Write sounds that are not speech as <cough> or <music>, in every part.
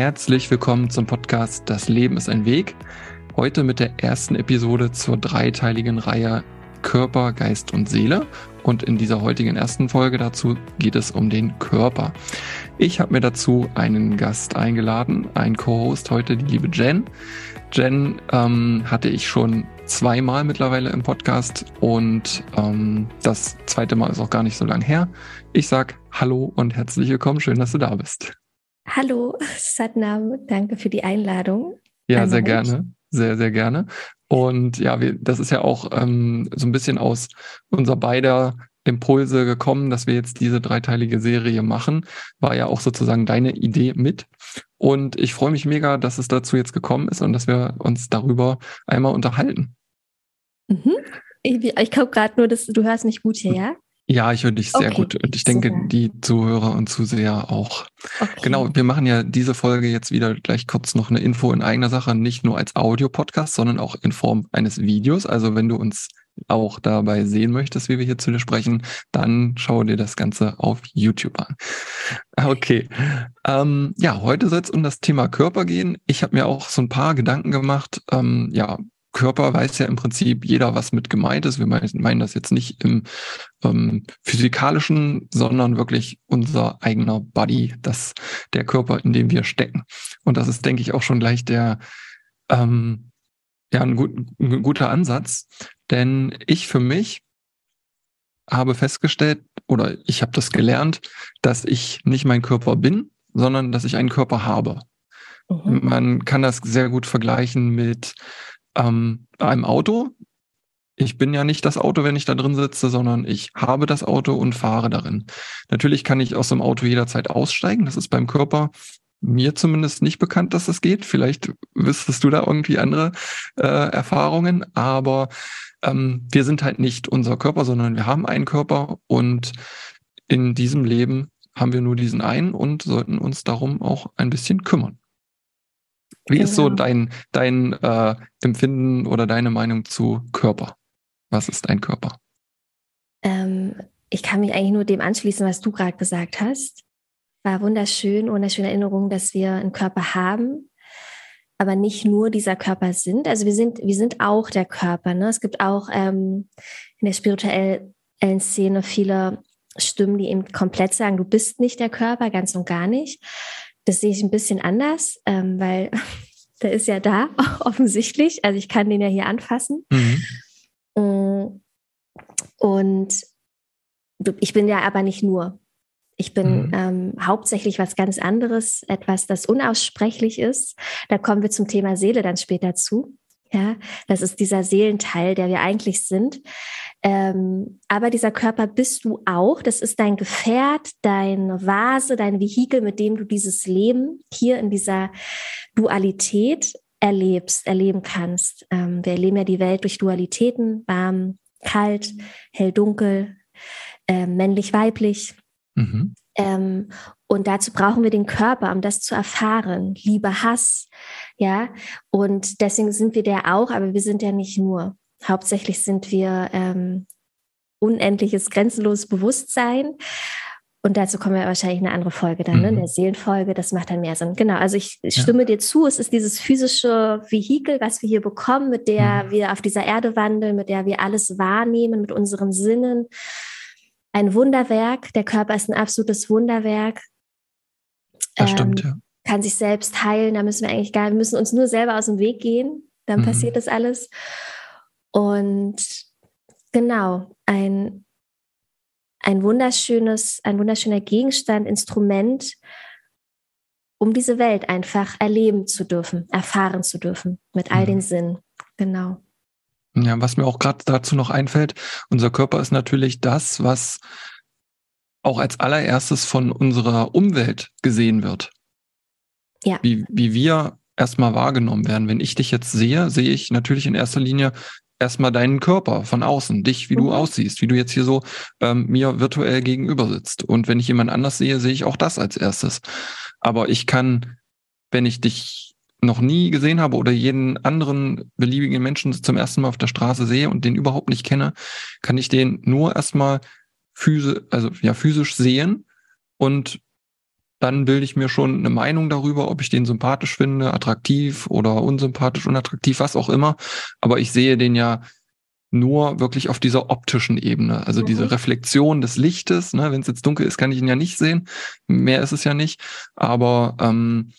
Herzlich willkommen zum Podcast Das Leben ist ein Weg. Heute mit der ersten Episode zur dreiteiligen Reihe Körper, Geist und Seele. Und in dieser heutigen ersten Folge dazu geht es um den Körper. Ich habe mir dazu einen Gast eingeladen, ein Co-Host heute, die liebe Jen. Jen ähm, hatte ich schon zweimal mittlerweile im Podcast und ähm, das zweite Mal ist auch gar nicht so lang her. Ich sag Hallo und herzlich willkommen. Schön, dass du da bist. Hallo, <laughs> Satnam. Danke für die Einladung. Ja, sehr gerne. Sehr, sehr gerne. Und ja, wir, das ist ja auch ähm, so ein bisschen aus unser beider Impulse gekommen, dass wir jetzt diese dreiteilige Serie machen. War ja auch sozusagen deine Idee mit. Und ich freue mich mega, dass es dazu jetzt gekommen ist und dass wir uns darüber einmal unterhalten. Mhm. Ich, ich glaube gerade nur, dass du hörst mich gut hier, ja? Ja, ich höre dich sehr okay, gut und ich denke, super. die Zuhörer und Zuseher auch. Okay. Genau, wir machen ja diese Folge jetzt wieder gleich kurz noch eine Info in eigener Sache, nicht nur als Audio-Podcast, sondern auch in Form eines Videos. Also wenn du uns auch dabei sehen möchtest, wie wir hier zu dir sprechen, dann schau dir das Ganze auf YouTube an. Okay. Ähm, ja, heute soll es um das Thema Körper gehen. Ich habe mir auch so ein paar Gedanken gemacht, ähm, ja, Körper weiß ja im Prinzip jeder, was mit gemeint ist. Wir meinen das jetzt nicht im ähm, physikalischen, sondern wirklich unser eigener Body, das der Körper, in dem wir stecken. Und das ist, denke ich, auch schon gleich der ähm, ja ein, gut, ein guter Ansatz, denn ich für mich habe festgestellt oder ich habe das gelernt, dass ich nicht mein Körper bin, sondern dass ich einen Körper habe. Mhm. Man kann das sehr gut vergleichen mit ähm, einem Auto. Ich bin ja nicht das Auto, wenn ich da drin sitze, sondern ich habe das Auto und fahre darin. Natürlich kann ich aus dem Auto jederzeit aussteigen. Das ist beim Körper mir zumindest nicht bekannt, dass das geht. Vielleicht wüsstest du da irgendwie andere äh, Erfahrungen, aber ähm, wir sind halt nicht unser Körper, sondern wir haben einen Körper und in diesem Leben haben wir nur diesen einen und sollten uns darum auch ein bisschen kümmern. Wie genau. ist so genau. dein, dein äh, Empfinden oder deine Meinung zu Körper? Was ist ein Körper? Ähm, ich kann mich eigentlich nur dem anschließen, was du gerade gesagt hast. War wunderschön, wunderschöne Erinnerung, dass wir einen Körper haben, aber nicht nur dieser Körper sind. Also wir sind, wir sind auch der Körper. Ne? Es gibt auch ähm, in der spirituellen Szene viele Stimmen, die eben komplett sagen, du bist nicht der Körper, ganz und gar nicht. Das sehe ich ein bisschen anders, ähm, weil <laughs> der ist ja da, <laughs> offensichtlich. Also ich kann den ja hier anfassen. Mhm. Mm. Und ich bin ja aber nicht nur. Ich bin mhm. ähm, hauptsächlich was ganz anderes, etwas, das unaussprechlich ist. Da kommen wir zum Thema Seele dann später zu. Ja, das ist dieser Seelenteil, der wir eigentlich sind. Ähm, aber dieser Körper bist du auch. Das ist dein Gefährt, deine Vase, dein Vehikel, mit dem du dieses Leben hier in dieser Dualität erlebst, erleben kannst. Ähm, wir erleben ja die Welt durch Dualitäten, warm, kalt, hell, dunkel, äh, männlich, weiblich. Mhm. Ähm, und dazu brauchen wir den Körper, um das zu erfahren. Liebe, Hass, ja. Und deswegen sind wir der auch, aber wir sind ja nicht nur. Hauptsächlich sind wir ähm, unendliches, grenzenloses Bewusstsein. Und dazu kommen wir wahrscheinlich eine andere Folge dann, ne? mhm. ne? der Seelenfolge, das macht dann mehr Sinn. Genau, also ich stimme ja. dir zu, es ist dieses physische Vehikel, was wir hier bekommen, mit der mhm. wir auf dieser Erde wandeln, mit der wir alles wahrnehmen, mit unseren Sinnen. Ein Wunderwerk, der Körper ist ein absolutes Wunderwerk. Das ähm, stimmt, ja. Kann sich selbst heilen, da müssen wir eigentlich gar, wir müssen uns nur selber aus dem Weg gehen, dann mhm. passiert das alles. Und genau, ein, ein wunderschönes, ein wunderschöner Gegenstand, Instrument, um diese Welt einfach erleben zu dürfen, erfahren zu dürfen, mit all mhm. den Sinnen. Genau. Ja, was mir auch gerade dazu noch einfällt, unser Körper ist natürlich das, was auch als allererstes von unserer Umwelt gesehen wird. Ja. Wie, wie wir erstmal wahrgenommen werden. Wenn ich dich jetzt sehe, sehe ich natürlich in erster Linie erstmal deinen Körper von außen, dich, wie mhm. du aussiehst, wie du jetzt hier so ähm, mir virtuell gegenüber sitzt. Und wenn ich jemand anders sehe, sehe ich auch das als erstes. Aber ich kann, wenn ich dich noch nie gesehen habe oder jeden anderen beliebigen Menschen zum ersten Mal auf der Straße sehe und den überhaupt nicht kenne, kann ich den nur erstmal physisch, also ja, physisch sehen und dann bilde ich mir schon eine Meinung darüber, ob ich den sympathisch finde, attraktiv oder unsympathisch, unattraktiv, was auch immer. Aber ich sehe den ja nur wirklich auf dieser optischen Ebene. Also mhm. diese Reflexion des Lichtes, ne, wenn es jetzt dunkel ist, kann ich ihn ja nicht sehen. Mehr ist es ja nicht. Aber ähm,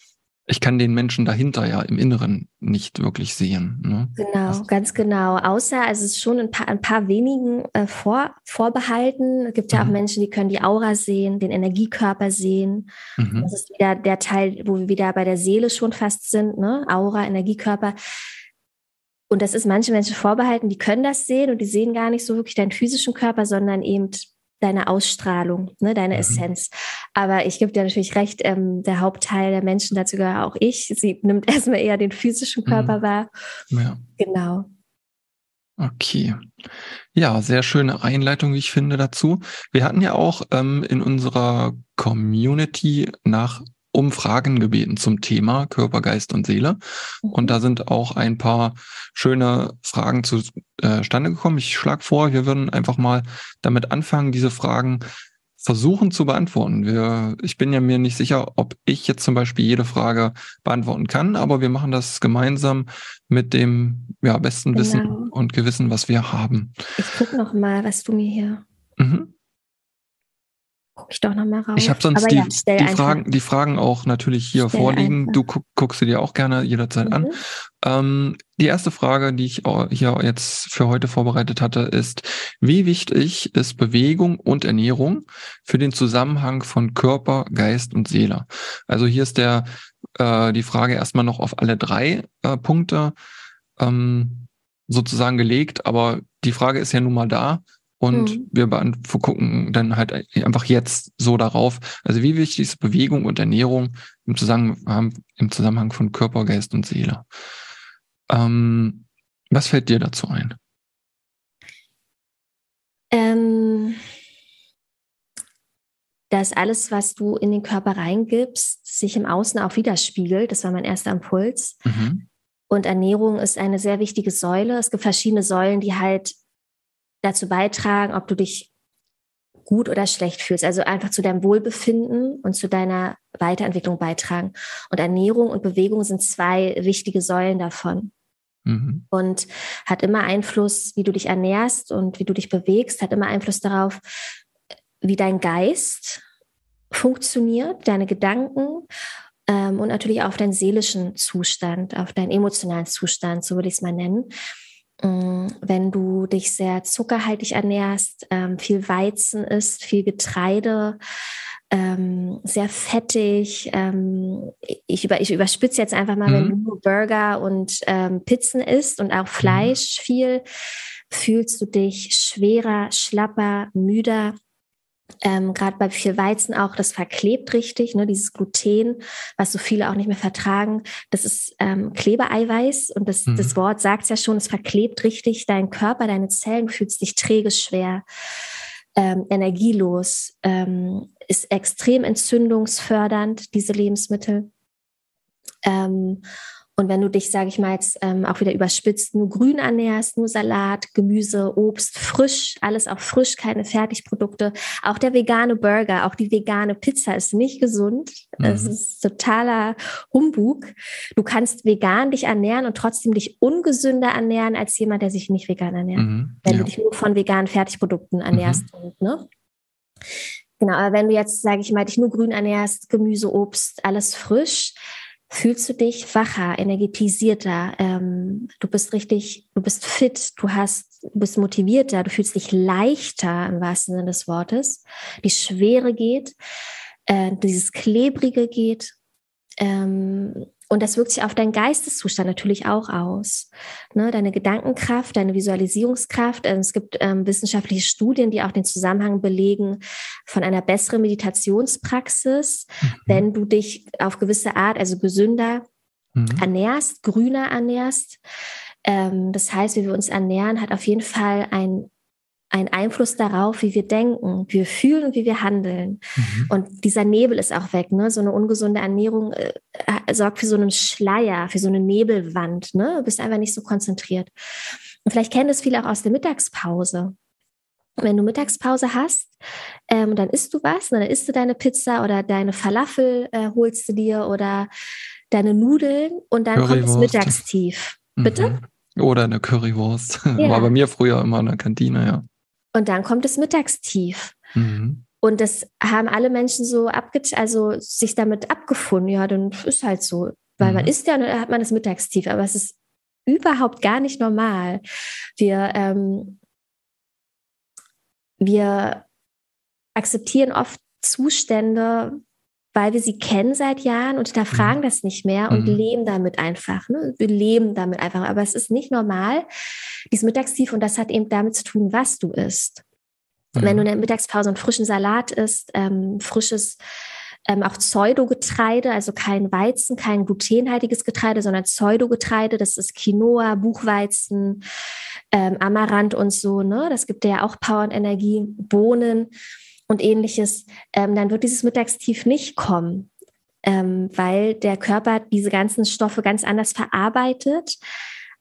ich kann den Menschen dahinter ja im Inneren nicht wirklich sehen. Ne? Genau, das ganz genau. Außer, also es ist schon ein paar, ein paar wenigen äh, vor, vorbehalten. Es gibt ja mhm. auch Menschen, die können die Aura sehen, den Energiekörper sehen. Mhm. Das ist wieder der Teil, wo wir wieder bei der Seele schon fast sind, ne? Aura, Energiekörper. Und das ist manchen Menschen vorbehalten, die können das sehen und die sehen gar nicht so wirklich deinen physischen Körper, sondern eben deine Ausstrahlung, ne, deine mhm. Essenz. Aber ich gebe dir natürlich recht, ähm, der Hauptteil der Menschen, dazu gehöre auch ich, sie nimmt <laughs> erstmal eher den physischen Körper mhm. wahr. Ja. Genau. Okay. Ja, sehr schöne Einleitung, wie ich finde, dazu. Wir hatten ja auch ähm, in unserer Community nach Umfragen gebeten zum Thema Körper, Geist und Seele. Und da mhm. sind auch ein paar schöne Fragen zustande äh, gekommen. Ich schlage vor, wir würden einfach mal damit anfangen, diese Fragen versuchen zu beantworten. Wir, ich bin ja mir nicht sicher, ob ich jetzt zum Beispiel jede Frage beantworten kann, aber wir machen das gemeinsam mit dem ja, besten genau. Wissen und Gewissen, was wir haben. Ich gucke noch mal, was du mir hier mhm gucke ich doch nochmal raus. Ich habe sonst die, ja, die, Fragen, die Fragen auch natürlich hier stell vorliegen. Einfach. Du guck, guckst sie dir auch gerne jederzeit mhm. an. Ähm, die erste Frage, die ich hier jetzt für heute vorbereitet hatte, ist, wie wichtig ist Bewegung und Ernährung für den Zusammenhang von Körper, Geist und Seele? Also hier ist der, äh, die Frage erstmal noch auf alle drei äh, Punkte ähm, sozusagen gelegt, aber die Frage ist ja nun mal da und mhm. wir gucken dann halt einfach jetzt so darauf. Also wie wichtig ist Bewegung und Ernährung im Zusammenhang, im Zusammenhang von Körper, Geist und Seele? Ähm, was fällt dir dazu ein? Ähm, dass alles, was du in den Körper reingibst, sich im Außen auch widerspiegelt. Das war mein erster Impuls. Mhm. Und Ernährung ist eine sehr wichtige Säule. Es gibt verschiedene Säulen, die halt dazu beitragen, ob du dich gut oder schlecht fühlst. Also einfach zu deinem Wohlbefinden und zu deiner Weiterentwicklung beitragen. Und Ernährung und Bewegung sind zwei wichtige Säulen davon. Mhm. Und hat immer Einfluss, wie du dich ernährst und wie du dich bewegst, hat immer Einfluss darauf, wie dein Geist funktioniert, deine Gedanken ähm, und natürlich auch auf deinen seelischen Zustand, auf deinen emotionalen Zustand, so würde ich es mal nennen. Mm, wenn du dich sehr zuckerhaltig ernährst, ähm, viel Weizen isst, viel Getreide, ähm, sehr fettig. Ähm, ich, über, ich überspitze jetzt einfach mal, mhm. wenn du nur Burger und Pizzen isst und auch mhm. Fleisch viel, fühlst du dich schwerer, schlapper, müder, ähm, gerade bei viel Weizen auch, das verklebt richtig, ne, dieses Gluten, was so viele auch nicht mehr vertragen. Das ist ähm, Klebeeiweiß und das, mhm. das Wort sagt es ja schon, es verklebt richtig deinen Körper, deine Zellen, fühlst dich träge, schwer, ähm, energielos, ähm, ist extrem entzündungsfördernd, diese Lebensmittel. Ähm, und wenn du dich, sage ich mal jetzt ähm, auch wieder überspitzt, nur grün ernährst, nur Salat, Gemüse, Obst, frisch, alles auch frisch, keine Fertigprodukte. Auch der vegane Burger, auch die vegane Pizza ist nicht gesund. Mhm. Es ist totaler Humbug. Du kannst vegan dich ernähren und trotzdem dich ungesünder ernähren als jemand, der sich nicht vegan ernährt. Mhm. Wenn ja. du dich nur von veganen Fertigprodukten ernährst. Mhm. Und, ne? Genau, aber wenn du jetzt, sage ich mal, dich nur grün ernährst, Gemüse, Obst, alles frisch, fühlst du dich wacher, energetisierter, ähm, du bist richtig, du bist fit, du hast, du bist motivierter, du fühlst dich leichter im wahrsten Sinne des Wortes. Die Schwere geht, äh, dieses Klebrige geht. Ähm, und das wirkt sich auf deinen Geisteszustand natürlich auch aus. Ne, deine Gedankenkraft, deine Visualisierungskraft. Ähm, es gibt ähm, wissenschaftliche Studien, die auch den Zusammenhang belegen von einer besseren Meditationspraxis, mhm. wenn du dich auf gewisse Art, also gesünder mhm. ernährst, grüner ernährst. Ähm, das heißt, wie wir uns ernähren, hat auf jeden Fall ein ein Einfluss darauf, wie wir denken, wie wir fühlen und wie wir handeln. Mhm. Und dieser Nebel ist auch weg. Ne? So eine ungesunde Ernährung äh, äh, sorgt für so einen Schleier, für so eine Nebelwand. Ne? Du bist einfach nicht so konzentriert. Und vielleicht kennen das viele auch aus der Mittagspause. wenn du Mittagspause hast, ähm, dann isst du was, dann isst du deine Pizza oder deine Falafel äh, holst du dir oder deine Nudeln und dann kommt das Mittagstief. Bitte? Mhm. Oder eine Currywurst. <laughs> Ja. War bei mir früher immer in der Kantine, ja. Und dann kommt das Mittagstief. Mhm. Und das haben alle Menschen so abge also sich damit abgefunden. Ja, dann ist halt so. Weil mhm. man isst ja, dann hat man das Mittagstief. Aber es ist überhaupt gar nicht normal. Wir, ähm, wir akzeptieren oft Zustände, weil wir sie kennen seit Jahren und hinterfragen mhm. das nicht mehr und mhm. leben damit einfach. Ne? Wir leben damit einfach. Aber es ist nicht normal, dieses Mittagstief, und das hat eben damit zu tun, was du isst. Mhm. Wenn du in der Mittagspause einen frischen Salat isst, ähm, frisches ähm, auch Pseudogetreide, also kein Weizen, kein glutenhaltiges Getreide, sondern Pseudogetreide, das ist Quinoa, Buchweizen, ähm, Amaranth und so, ne? Das gibt ja auch Power und Energie, Bohnen und ähnliches, ähm, dann wird dieses Mittagstief nicht kommen, ähm, weil der Körper diese ganzen Stoffe ganz anders verarbeitet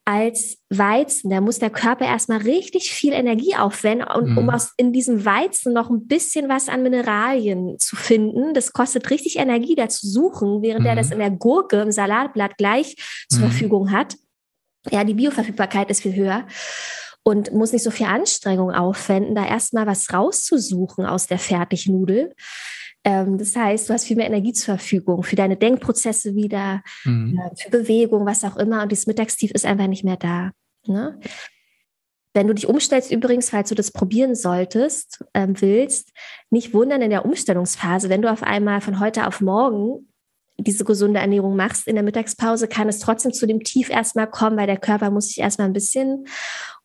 als Weizen. Da muss der Körper erstmal richtig viel Energie aufwenden, und, mhm. um aus, in diesem Weizen noch ein bisschen was an Mineralien zu finden. Das kostet richtig Energie, da zu suchen, während mhm. er das in der Gurke, im Salatblatt gleich zur mhm. Verfügung hat. Ja, die Bioverfügbarkeit ist viel höher und muss nicht so viel Anstrengung aufwenden, da erstmal was rauszusuchen aus der Fertignudel. Ähm, das heißt, du hast viel mehr Energie zur Verfügung für deine Denkprozesse wieder, mhm. äh, für Bewegung, was auch immer. Und dieses Mittagstief ist einfach nicht mehr da. Ne? Wenn du dich umstellst, übrigens, falls du das probieren solltest, ähm, willst, nicht wundern in der Umstellungsphase, wenn du auf einmal von heute auf morgen diese gesunde Ernährung machst in der Mittagspause, kann es trotzdem zu dem Tief erstmal kommen, weil der Körper muss sich erstmal ein bisschen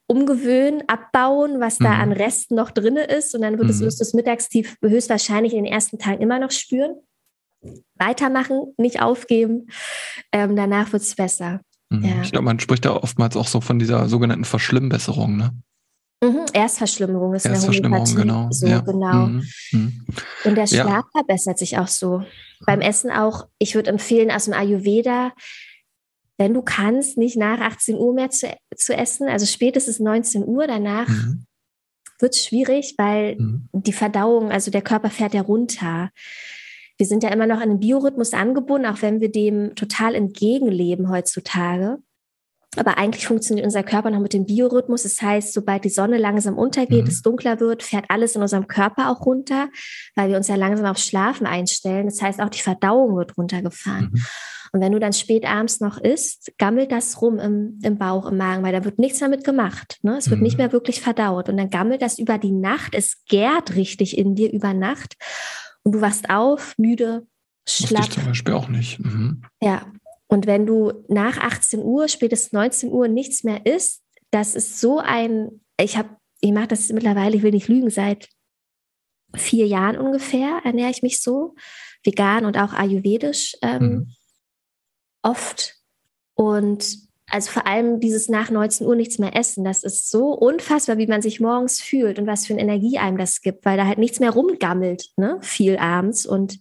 umgewöhnen, abbauen, was da mhm. an Resten noch drin ist. Und dann wird mhm. es das Mittagstief höchstwahrscheinlich in den ersten Tagen immer noch spüren. Weitermachen, nicht aufgeben. Ähm, danach wird es besser. Mhm. Ja. Ich glaube, man spricht da oftmals auch so von dieser sogenannten Verschlimmbesserung, ne? Mhm, Erstverschlimmerung ist Erstverschlimmerung, genau. So, ja. genau. Mhm. Mhm. Und der Schlaf ja. verbessert sich auch so. Beim Essen auch, ich würde empfehlen, aus dem Ayurveda wenn du kannst, nicht nach 18 Uhr mehr zu, zu essen, also spätestens 19 Uhr danach mhm. wird es schwierig, weil mhm. die Verdauung, also der Körper fährt ja runter. Wir sind ja immer noch an den Biorhythmus angebunden, auch wenn wir dem total entgegenleben heutzutage. Aber eigentlich funktioniert unser Körper noch mit dem Biorhythmus. Das heißt, sobald die Sonne langsam untergeht, mhm. es dunkler wird, fährt alles in unserem Körper auch runter, weil wir uns ja langsam auf Schlafen einstellen. Das heißt, auch die Verdauung wird runtergefahren. Mhm. Und wenn du dann spät abends noch isst, gammelt das rum im, im Bauch, im Magen, weil da wird nichts damit gemacht. Ne? Es wird mhm. nicht mehr wirklich verdaut. Und dann gammelt das über die Nacht. Es gärt richtig in dir über Nacht. Und du wachst auf, müde, schlapp. Ich zum Beispiel auch nicht. Mhm. Ja. Und wenn du nach 18 Uhr, spätestens 19 Uhr nichts mehr isst, das ist so ein, ich habe, ich mache das mittlerweile, ich will nicht lügen, seit vier Jahren ungefähr ernähre ich mich so, vegan und auch ayurvedisch. Ähm, mhm oft. Und also vor allem dieses nach 19 Uhr nichts mehr essen, das ist so unfassbar, wie man sich morgens fühlt und was für eine Energie einem das gibt, weil da halt nichts mehr rumgammelt, ne? viel abends. Und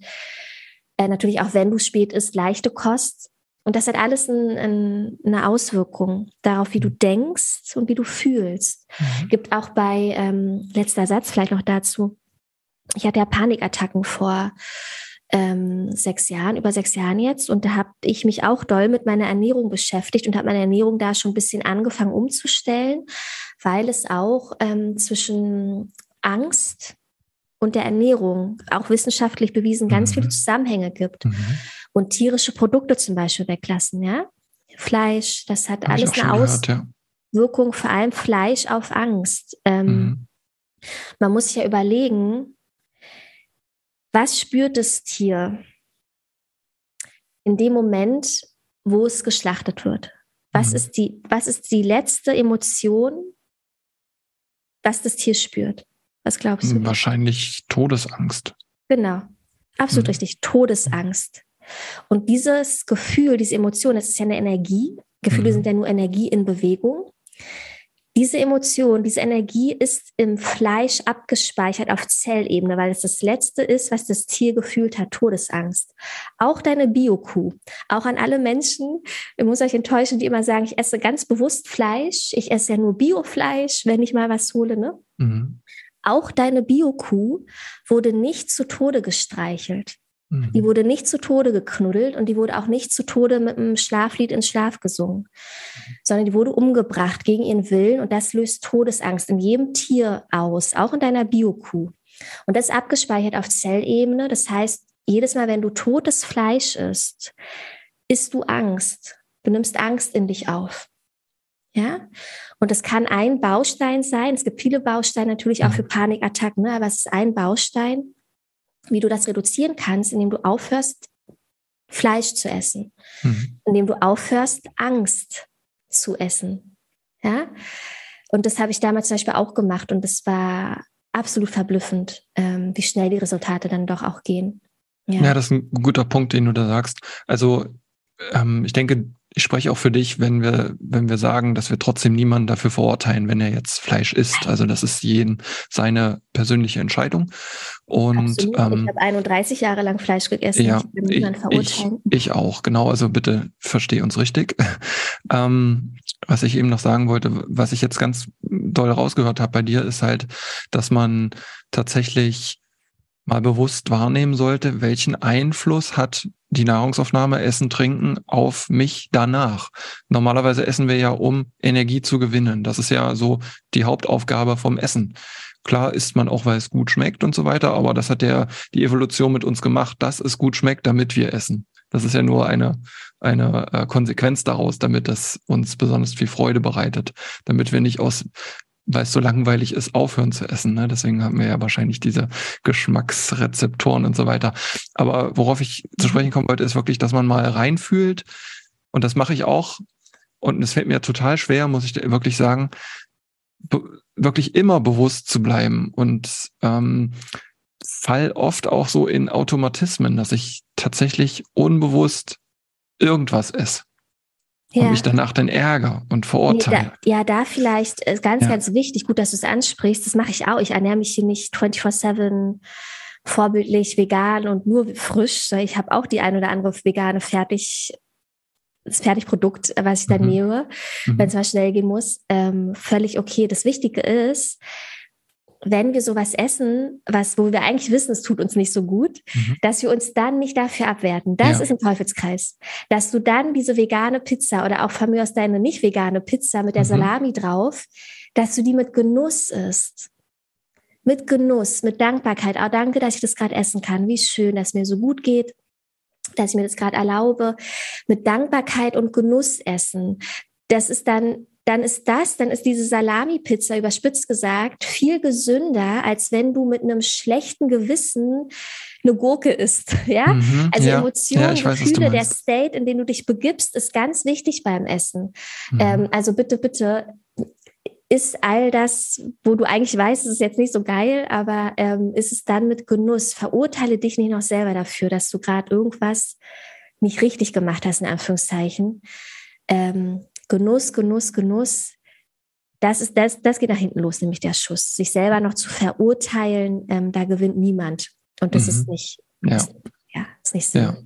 äh, natürlich auch wenn du spät isst, leichte Kost. Und das hat alles ein, ein, eine Auswirkung darauf, wie du mhm. denkst und wie du fühlst. Mhm. Gibt auch bei, ähm, letzter Satz vielleicht noch dazu, ich hatte ja Panikattacken vor ähm, sechs Jahren, über sechs Jahren jetzt. Und da habe ich mich auch doll mit meiner Ernährung beschäftigt und habe meine Ernährung da schon ein bisschen angefangen umzustellen, weil es auch ähm, zwischen Angst und der Ernährung auch wissenschaftlich bewiesen ganz mhm. viele Zusammenhänge gibt. Mhm. Und tierische Produkte zum Beispiel weglassen, ja. Fleisch, das hat Hab alles eine Auswirkung, ja. vor allem Fleisch auf Angst. Ähm, mhm. Man muss sich ja überlegen, was spürt das Tier in dem Moment, wo es geschlachtet wird? Was, mhm. ist, die, was ist die letzte Emotion, was das Tier spürt? Was glaubst du? Wahrscheinlich Todesangst. Genau, absolut mhm. richtig, Todesangst. Und dieses Gefühl, diese Emotion, das ist ja eine Energie. Gefühle mhm. sind ja nur Energie in Bewegung. Diese Emotion, diese Energie ist im Fleisch abgespeichert auf Zellebene, weil es das Letzte ist, was das Tier gefühlt hat, Todesangst. Auch deine Biokuh, auch an alle Menschen, ich muss euch enttäuschen, die immer sagen, ich esse ganz bewusst Fleisch, ich esse ja nur Biofleisch, wenn ich mal was hole, ne? Mhm. auch deine Biokuh wurde nicht zu Tode gestreichelt. Die mhm. wurde nicht zu Tode geknuddelt und die wurde auch nicht zu Tode mit einem Schlaflied ins Schlaf gesungen, sondern die wurde umgebracht gegen ihren Willen und das löst Todesangst in jedem Tier aus, auch in deiner Biokuh. Und das ist abgespeichert auf Zellebene. Das heißt, jedes Mal, wenn du totes Fleisch isst, isst du Angst. Du nimmst Angst in dich auf. Ja, und das kann ein Baustein sein. Es gibt viele Bausteine natürlich auch für Panikattacken, ne? aber es ist ein Baustein wie du das reduzieren kannst, indem du aufhörst, Fleisch zu essen, mhm. indem du aufhörst, Angst zu essen. Ja? Und das habe ich damals zum Beispiel auch gemacht und das war absolut verblüffend, ähm, wie schnell die Resultate dann doch auch gehen. Ja. ja, das ist ein guter Punkt, den du da sagst. Also ähm, ich denke, ich spreche auch für dich, wenn wir, wenn wir sagen, dass wir trotzdem niemanden dafür verurteilen, wenn er jetzt Fleisch isst. Also das ist jeden seine persönliche Entscheidung. Und ähm, ich habe 31 Jahre lang Fleisch gegessen. Ja, ich, ich, ich, auch, genau. Also bitte verstehe uns richtig. <laughs> ähm, was ich eben noch sagen wollte, was ich jetzt ganz doll rausgehört habe bei dir, ist halt, dass man tatsächlich mal bewusst wahrnehmen sollte, welchen Einfluss hat die Nahrungsaufnahme, Essen, Trinken auf mich danach. Normalerweise essen wir ja, um Energie zu gewinnen. Das ist ja so die Hauptaufgabe vom Essen. Klar isst man auch, weil es gut schmeckt und so weiter, aber das hat ja die Evolution mit uns gemacht, dass es gut schmeckt, damit wir essen. Das ist ja nur eine, eine äh, Konsequenz daraus, damit das uns besonders viel Freude bereitet, damit wir nicht aus weil es so langweilig ist, aufhören zu essen. Ne? Deswegen haben wir ja wahrscheinlich diese Geschmacksrezeptoren und so weiter. Aber worauf ich zu sprechen kommen wollte, ist wirklich, dass man mal reinfühlt. Und das mache ich auch. Und es fällt mir total schwer, muss ich wirklich sagen, wirklich immer bewusst zu bleiben. Und ähm, fall oft auch so in Automatismen, dass ich tatsächlich unbewusst irgendwas esse ja. und mich danach dann ärger und verurteile. Nee, da, ja, da vielleicht ist ganz, ja. ganz wichtig, gut, dass du es ansprichst, das mache ich auch. Ich ernähre mich hier nicht 24-7 vorbildlich vegan und nur frisch. Ich habe auch die ein oder andere vegane Fertig, das Fertigprodukt, was ich dann mhm. nehme, mhm. wenn es mal schnell gehen muss. Ähm, völlig okay. Das Wichtige ist, wenn wir sowas essen, was, wo wir eigentlich wissen, es tut uns nicht so gut, mhm. dass wir uns dann nicht dafür abwerten. Das ja. ist ein Teufelskreis. Dass du dann diese vegane Pizza oder auch von mir aus deine nicht vegane Pizza mit der mhm. Salami drauf, dass du die mit Genuss isst. Mit Genuss, mit Dankbarkeit. Auch danke, dass ich das gerade essen kann. Wie schön, dass mir so gut geht dass ich mir das gerade erlaube, mit Dankbarkeit und Genuss essen. Das ist dann dann ist das, dann ist diese Salami-Pizza überspitzt gesagt viel gesünder, als wenn du mit einem schlechten Gewissen eine Gurke isst. <laughs> Ja, mhm, also ja, Emotionen, ja, weiß, Gefühle, der State, in den du dich begibst, ist ganz wichtig beim Essen. Mhm. Ähm, also bitte, bitte ist all das, wo du eigentlich weißt, es ist jetzt nicht so geil, aber ähm, ist es dann mit Genuss. Verurteile dich nicht noch selber dafür, dass du gerade irgendwas nicht richtig gemacht hast, in Anführungszeichen. Ähm, Genuss, Genuss, Genuss, das, ist, das, das geht nach hinten los, nämlich der Schuss. Sich selber noch zu verurteilen, ähm, da gewinnt niemand. Und das mhm. ist nicht, ja. Ist, ja, ist nicht so. Ja.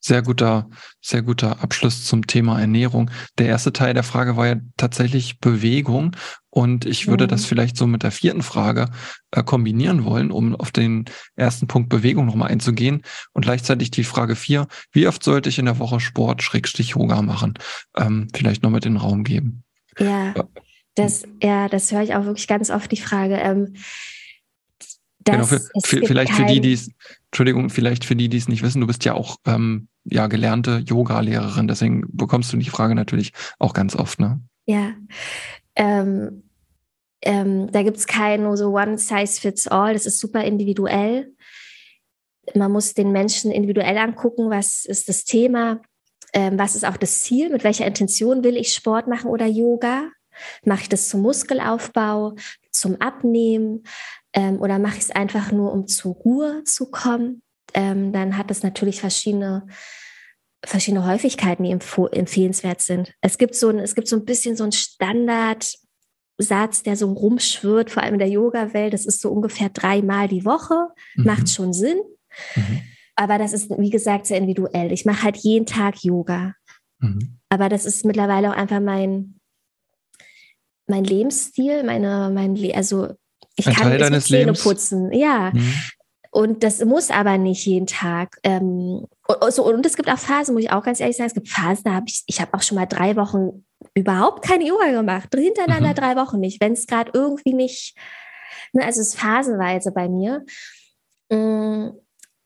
Sehr guter, sehr guter Abschluss zum Thema Ernährung. Der erste Teil der Frage war ja tatsächlich Bewegung. Und ich würde mhm. das vielleicht so mit der vierten Frage äh, kombinieren wollen, um auf den ersten Punkt Bewegung nochmal einzugehen. Und gleichzeitig die Frage vier, wie oft sollte ich in der Woche Sport, Schrägstich Yoga machen? Ähm, vielleicht noch mit in den Raum geben. Ja, äh, das, ja, das höre ich auch wirklich ganz oft die Frage. Ähm, genau, für, für, vielleicht für die, die es, Entschuldigung, vielleicht für die, die es nicht wissen, du bist ja auch ähm, ja gelernte Yoga-Lehrerin, deswegen bekommst du die Frage natürlich auch ganz oft, ne? Ja. Ähm, ähm, da gibt es kein so One Size Fits All, das ist super individuell. Man muss den Menschen individuell angucken, was ist das Thema, ähm, was ist auch das Ziel, mit welcher Intention will ich Sport machen oder Yoga. Mache ich das zum Muskelaufbau, zum Abnehmen ähm, oder mache ich es einfach nur, um zur Ruhe zu kommen? Ähm, dann hat es natürlich verschiedene verschiedene Häufigkeiten, die empfehlenswert sind. Es gibt so ein, es gibt so ein bisschen so ein Standardsatz, der so rumschwirrt, vor allem in der Yoga-Welt. Das ist so ungefähr dreimal die Woche. Mhm. Macht schon Sinn. Mhm. Aber das ist, wie gesagt, sehr individuell. Ich mache halt jeden Tag Yoga. Mhm. Aber das ist mittlerweile auch einfach mein, mein Lebensstil, meine, mein, also ich Ein kann Teil deines Zähne putzen. Ja. Und das muss aber nicht jeden Tag. Ähm, und, so, und es gibt auch Phasen, muss ich auch ganz ehrlich sagen, es gibt Phasen, da habe ich, ich habe auch schon mal drei Wochen überhaupt keine Yoga gemacht, hintereinander mhm. drei Wochen nicht, wenn es gerade irgendwie nicht, ne, also es ist phasenweise bei mir. Mm,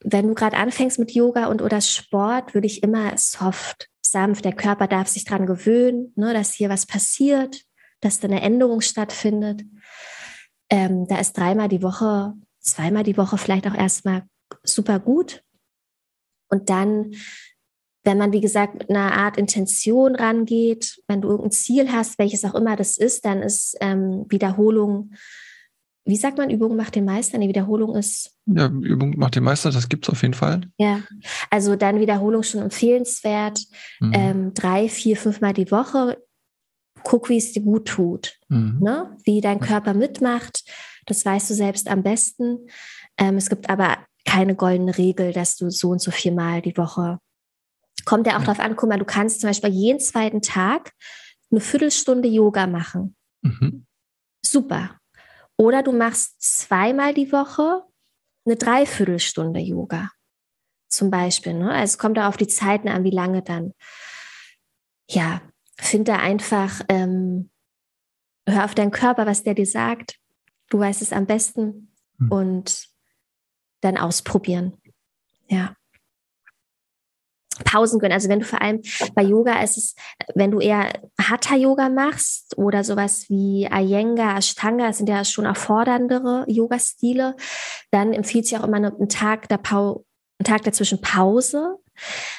wenn du gerade anfängst mit Yoga und oder Sport, würde ich immer soft, sanft, der Körper darf sich daran gewöhnen, ne, dass hier was passiert, dass da eine Änderung stattfindet. Ähm, da ist dreimal die Woche zweimal die Woche vielleicht auch erstmal super gut. Und dann, wenn man, wie gesagt, mit einer Art Intention rangeht, wenn du irgendein Ziel hast, welches auch immer das ist, dann ist ähm, Wiederholung, wie sagt man, Übung macht den Meister? Die Wiederholung ist. Ja, Übung macht den Meister, das gibt es auf jeden Fall. Ja, also dann Wiederholung schon empfehlenswert. Mhm. Ähm, drei, vier, fünfmal die Woche. Guck, wie es dir gut tut. Mhm. Ne? Wie dein Körper mitmacht das weißt du selbst am besten. Ähm, es gibt aber keine goldene Regel, dass du so und so viermal die Woche. Kommt ja auch ja. darauf an, guck mal, du kannst zum Beispiel jeden zweiten Tag eine Viertelstunde Yoga machen. Mhm. Super. Oder du machst zweimal die Woche eine Dreiviertelstunde Yoga. Zum Beispiel. Ne? Also es kommt auch auf die Zeiten an, wie lange dann. Ja, finde einfach, ähm, hör auf deinen Körper, was der dir sagt. Du weißt es am besten hm. und dann ausprobieren. Ja. Pausen gönnen. Also wenn du vor allem bei Yoga ist es, wenn du eher Hatha-Yoga machst oder sowas wie Iyengar, Ashtanga, das sind ja schon erforderndere Yoga-Stile, dann empfiehlt sich auch immer einen Tag, der Pau einen Tag dazwischen Pause,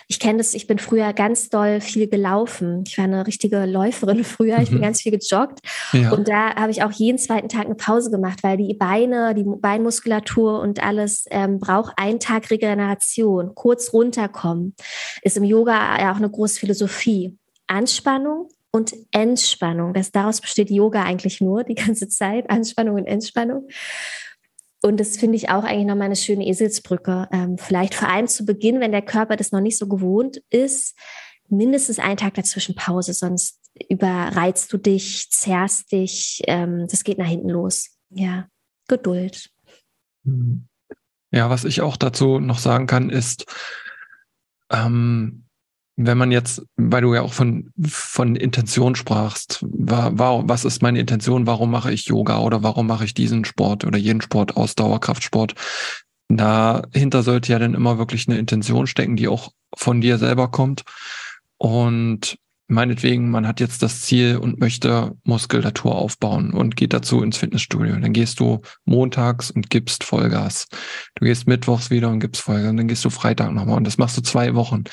ich kenne das, ich bin früher ganz doll viel gelaufen. Ich war eine richtige Läuferin <laughs> früher. Ich bin mhm. ganz viel gejoggt. Ja. Und da habe ich auch jeden zweiten Tag eine Pause gemacht, weil die Beine, die Beinmuskulatur und alles ähm, braucht einen Tag Regeneration. Kurz runterkommen ist im Yoga ja auch eine große Philosophie. Anspannung und Entspannung. Das, daraus besteht Yoga eigentlich nur die ganze Zeit. Anspannung und Entspannung. Und das finde ich auch eigentlich nochmal eine schöne Eselsbrücke. Ähm, vielleicht vor allem zu Beginn, wenn der Körper das noch nicht so gewohnt ist, mindestens einen Tag dazwischen Pause, sonst überreizt du dich, zerrst dich. Ähm, das geht nach hinten los. Ja, Geduld. Mhm. Ja, was ich auch dazu noch sagen kann, ist, ähm, wenn man jetzt, weil du ja auch von, von Intention sprachst, war, war, was ist meine Intention, warum mache ich Yoga oder warum mache ich diesen Sport oder jeden Sport, Ausdauer, Kraftsport, dahinter sollte ja dann immer wirklich eine Intention stecken, die auch von dir selber kommt. Und meinetwegen, man hat jetzt das Ziel und möchte Muskulatur aufbauen und geht dazu ins Fitnessstudio. Dann gehst du montags und gibst Vollgas. Du gehst mittwochs wieder und gibst Vollgas. Und dann gehst du Freitag nochmal. Und das machst du zwei Wochen.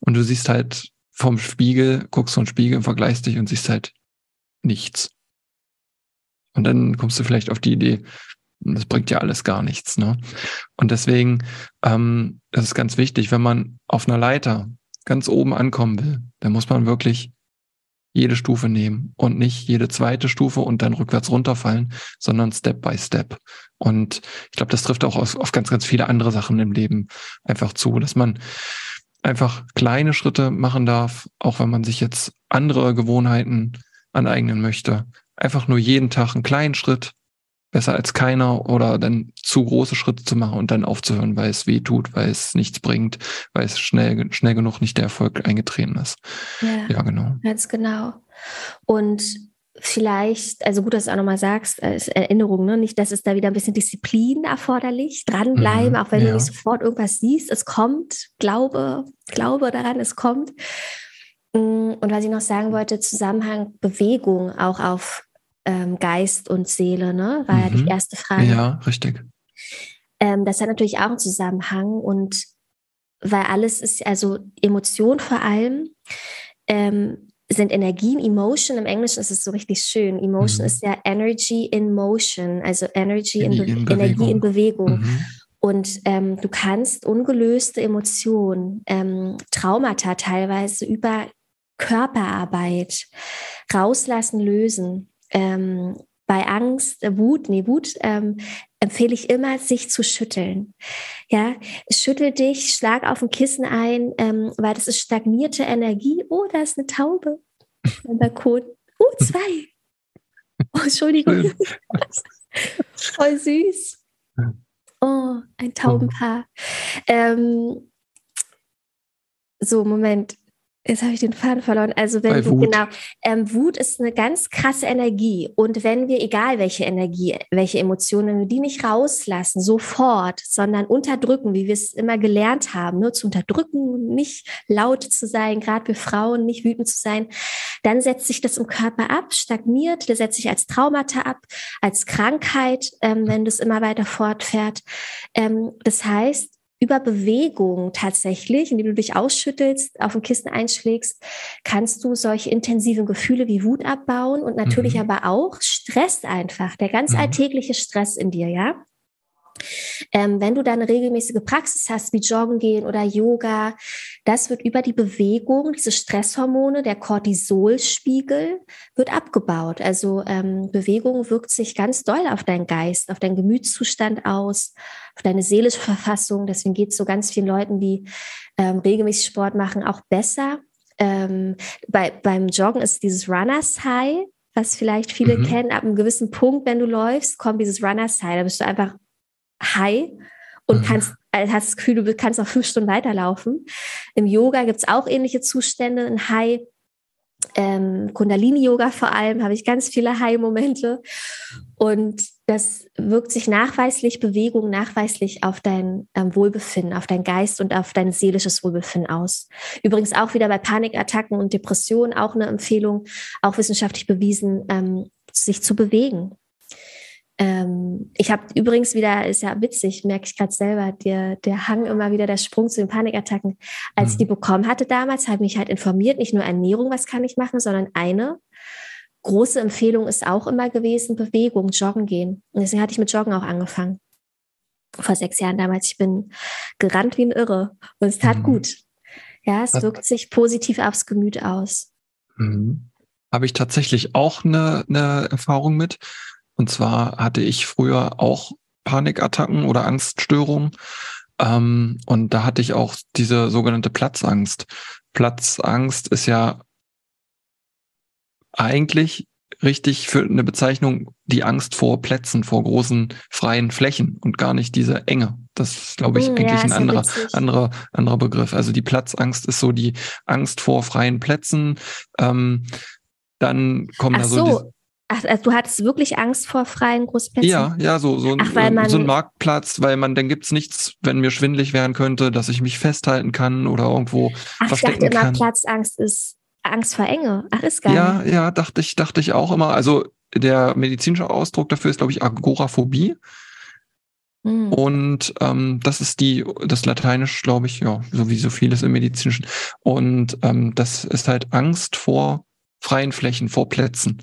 Und du siehst halt vom Spiegel, guckst vom Spiegel, vergleichst dich und siehst halt nichts. Und dann kommst du vielleicht auf die Idee, das bringt ja alles gar nichts. Ne? Und deswegen ähm, das ist ganz wichtig, wenn man auf einer Leiter ganz oben ankommen will, dann muss man wirklich jede Stufe nehmen und nicht jede zweite Stufe und dann rückwärts runterfallen, sondern Step by Step. Und ich glaube, das trifft auch auf, auf ganz, ganz viele andere Sachen im Leben einfach zu, dass man einfach kleine Schritte machen darf, auch wenn man sich jetzt andere Gewohnheiten aneignen möchte. Einfach nur jeden Tag einen kleinen Schritt, besser als keiner oder dann zu große Schritte zu machen und dann aufzuhören, weil es weh tut, weil es nichts bringt, weil es schnell, schnell genug nicht der Erfolg eingetreten ist. Ja, ja genau. Ganz genau. Und vielleicht, also gut, dass du auch nochmal sagst, als Erinnerung, ne? nicht, dass es da wieder ein bisschen Disziplin erforderlich, dranbleiben, mhm, auch wenn ja. du nicht sofort irgendwas siehst, es kommt, glaube, glaube daran, es kommt. Mm, und was ich noch sagen wollte, Zusammenhang Bewegung auch auf ähm, Geist und Seele, ne? war mhm. ja die mhm. erste Frage. Ja, richtig. Ähm, das hat natürlich auch einen Zusammenhang und weil alles ist, also Emotion vor allem, ähm, sind Energien, Emotion, im Englischen ist es so richtig schön. Emotion mhm. ist ja Energy in Motion, also Energy in, Be in Bewegung. Energie in Bewegung. Mhm. Und ähm, du kannst ungelöste Emotionen, ähm, Traumata teilweise über Körperarbeit rauslassen, lösen. Ähm, bei Angst, äh, Wut, nee, Wut ähm, empfehle ich immer, sich zu schütteln. Ja, schüttel dich, schlag auf ein Kissen ein, ähm, weil das ist stagnierte Energie. Oh, da ist eine Taube am Balkon. Oh, zwei. <laughs> Oh, Entschuldigung. <laughs> Voll süß. Oh, ein Taubenpaar. Ähm, so, Moment. Jetzt habe ich den Faden verloren. Also wenn du, genau, ähm, Wut ist eine ganz krasse Energie. Und wenn wir, egal welche Energie, welche Emotionen, wenn wir die nicht rauslassen, sofort, sondern unterdrücken, wie wir es immer gelernt haben, ne, zu unterdrücken, nicht laut zu sein, gerade wir Frauen, nicht wütend zu sein, dann setzt sich das im Körper ab, stagniert, das setzt sich als Traumata ab, als Krankheit, ähm, wenn das immer weiter fortfährt. Ähm, das heißt, über Bewegung tatsächlich, indem du dich ausschüttelst, auf den Kissen einschlägst, kannst du solche intensiven Gefühle wie Wut abbauen und natürlich mhm. aber auch Stress einfach, der ganz mhm. alltägliche Stress in dir, ja. Ähm, wenn du dann eine regelmäßige Praxis hast, wie Joggen gehen oder Yoga, das wird über die Bewegung, diese Stresshormone, der Cortisolspiegel wird abgebaut. Also ähm, Bewegung wirkt sich ganz doll auf deinen Geist, auf deinen Gemütszustand aus, auf deine seelische <laughs> Verfassung. Deswegen geht es so ganz vielen Leuten, die ähm, regelmäßig Sport machen, auch besser. Ähm, bei, beim Joggen ist dieses Runners High, was vielleicht viele mhm. kennen, ab einem gewissen Punkt, wenn du läufst, kommt dieses Runners High. Da bist du einfach high und mhm. kannst, also hast das Gefühl, du kannst noch fünf Stunden weiterlaufen. Im Yoga gibt es auch ähnliche Zustände, ein High. Ähm, Kundalini-Yoga vor allem habe ich ganz viele High-Momente. Und das wirkt sich nachweislich, Bewegung nachweislich auf dein ähm, Wohlbefinden, auf dein Geist und auf dein seelisches Wohlbefinden aus. Übrigens auch wieder bei Panikattacken und Depressionen auch eine Empfehlung, auch wissenschaftlich bewiesen, ähm, sich zu bewegen. Ähm, ich habe übrigens wieder, ist ja witzig, merke ich gerade selber, der, der Hang immer wieder, der Sprung zu den Panikattacken. Als mhm. ich die bekommen hatte damals, habe ich mich halt informiert, nicht nur Ernährung, was kann ich machen, sondern eine große Empfehlung ist auch immer gewesen, Bewegung, Joggen gehen. Und deswegen hatte ich mit Joggen auch angefangen. Vor sechs Jahren damals. Ich bin gerannt wie ein Irre und es tat mhm. gut. Ja, es wirkt sich positiv aufs Gemüt aus. Mhm. Habe ich tatsächlich auch eine, eine Erfahrung mit. Und zwar hatte ich früher auch Panikattacken oder Angststörungen. Ähm, und da hatte ich auch diese sogenannte Platzangst. Platzangst ist ja eigentlich richtig für eine Bezeichnung die Angst vor Plätzen, vor großen freien Flächen und gar nicht diese Enge. Das ist, glaube ich, hm, eigentlich ja, ein anderer, anderer, anderer Begriff. Also die Platzangst ist so die Angst vor freien Plätzen. Ähm, dann kommen Ach da so, so. Ach, also du hattest wirklich Angst vor freien Großplätzen? Ja, ja, so, so, Ach, weil man, so ein Marktplatz, weil man, dann gibt's nichts, wenn mir schwindlig werden könnte, dass ich mich festhalten kann oder irgendwo Ach, verstecken ich dachte immer, Platzangst ist Angst vor Enge. Ach, ist geil. Ja, ja, dachte ich, dachte ich auch immer. Also der medizinische Ausdruck dafür ist, glaube ich, Agoraphobie. Hm. Und ähm, das ist die, das Lateinisch, glaube ich, ja, so wie so vieles im Medizinischen. Und ähm, das ist halt Angst vor freien Flächen, vor Plätzen.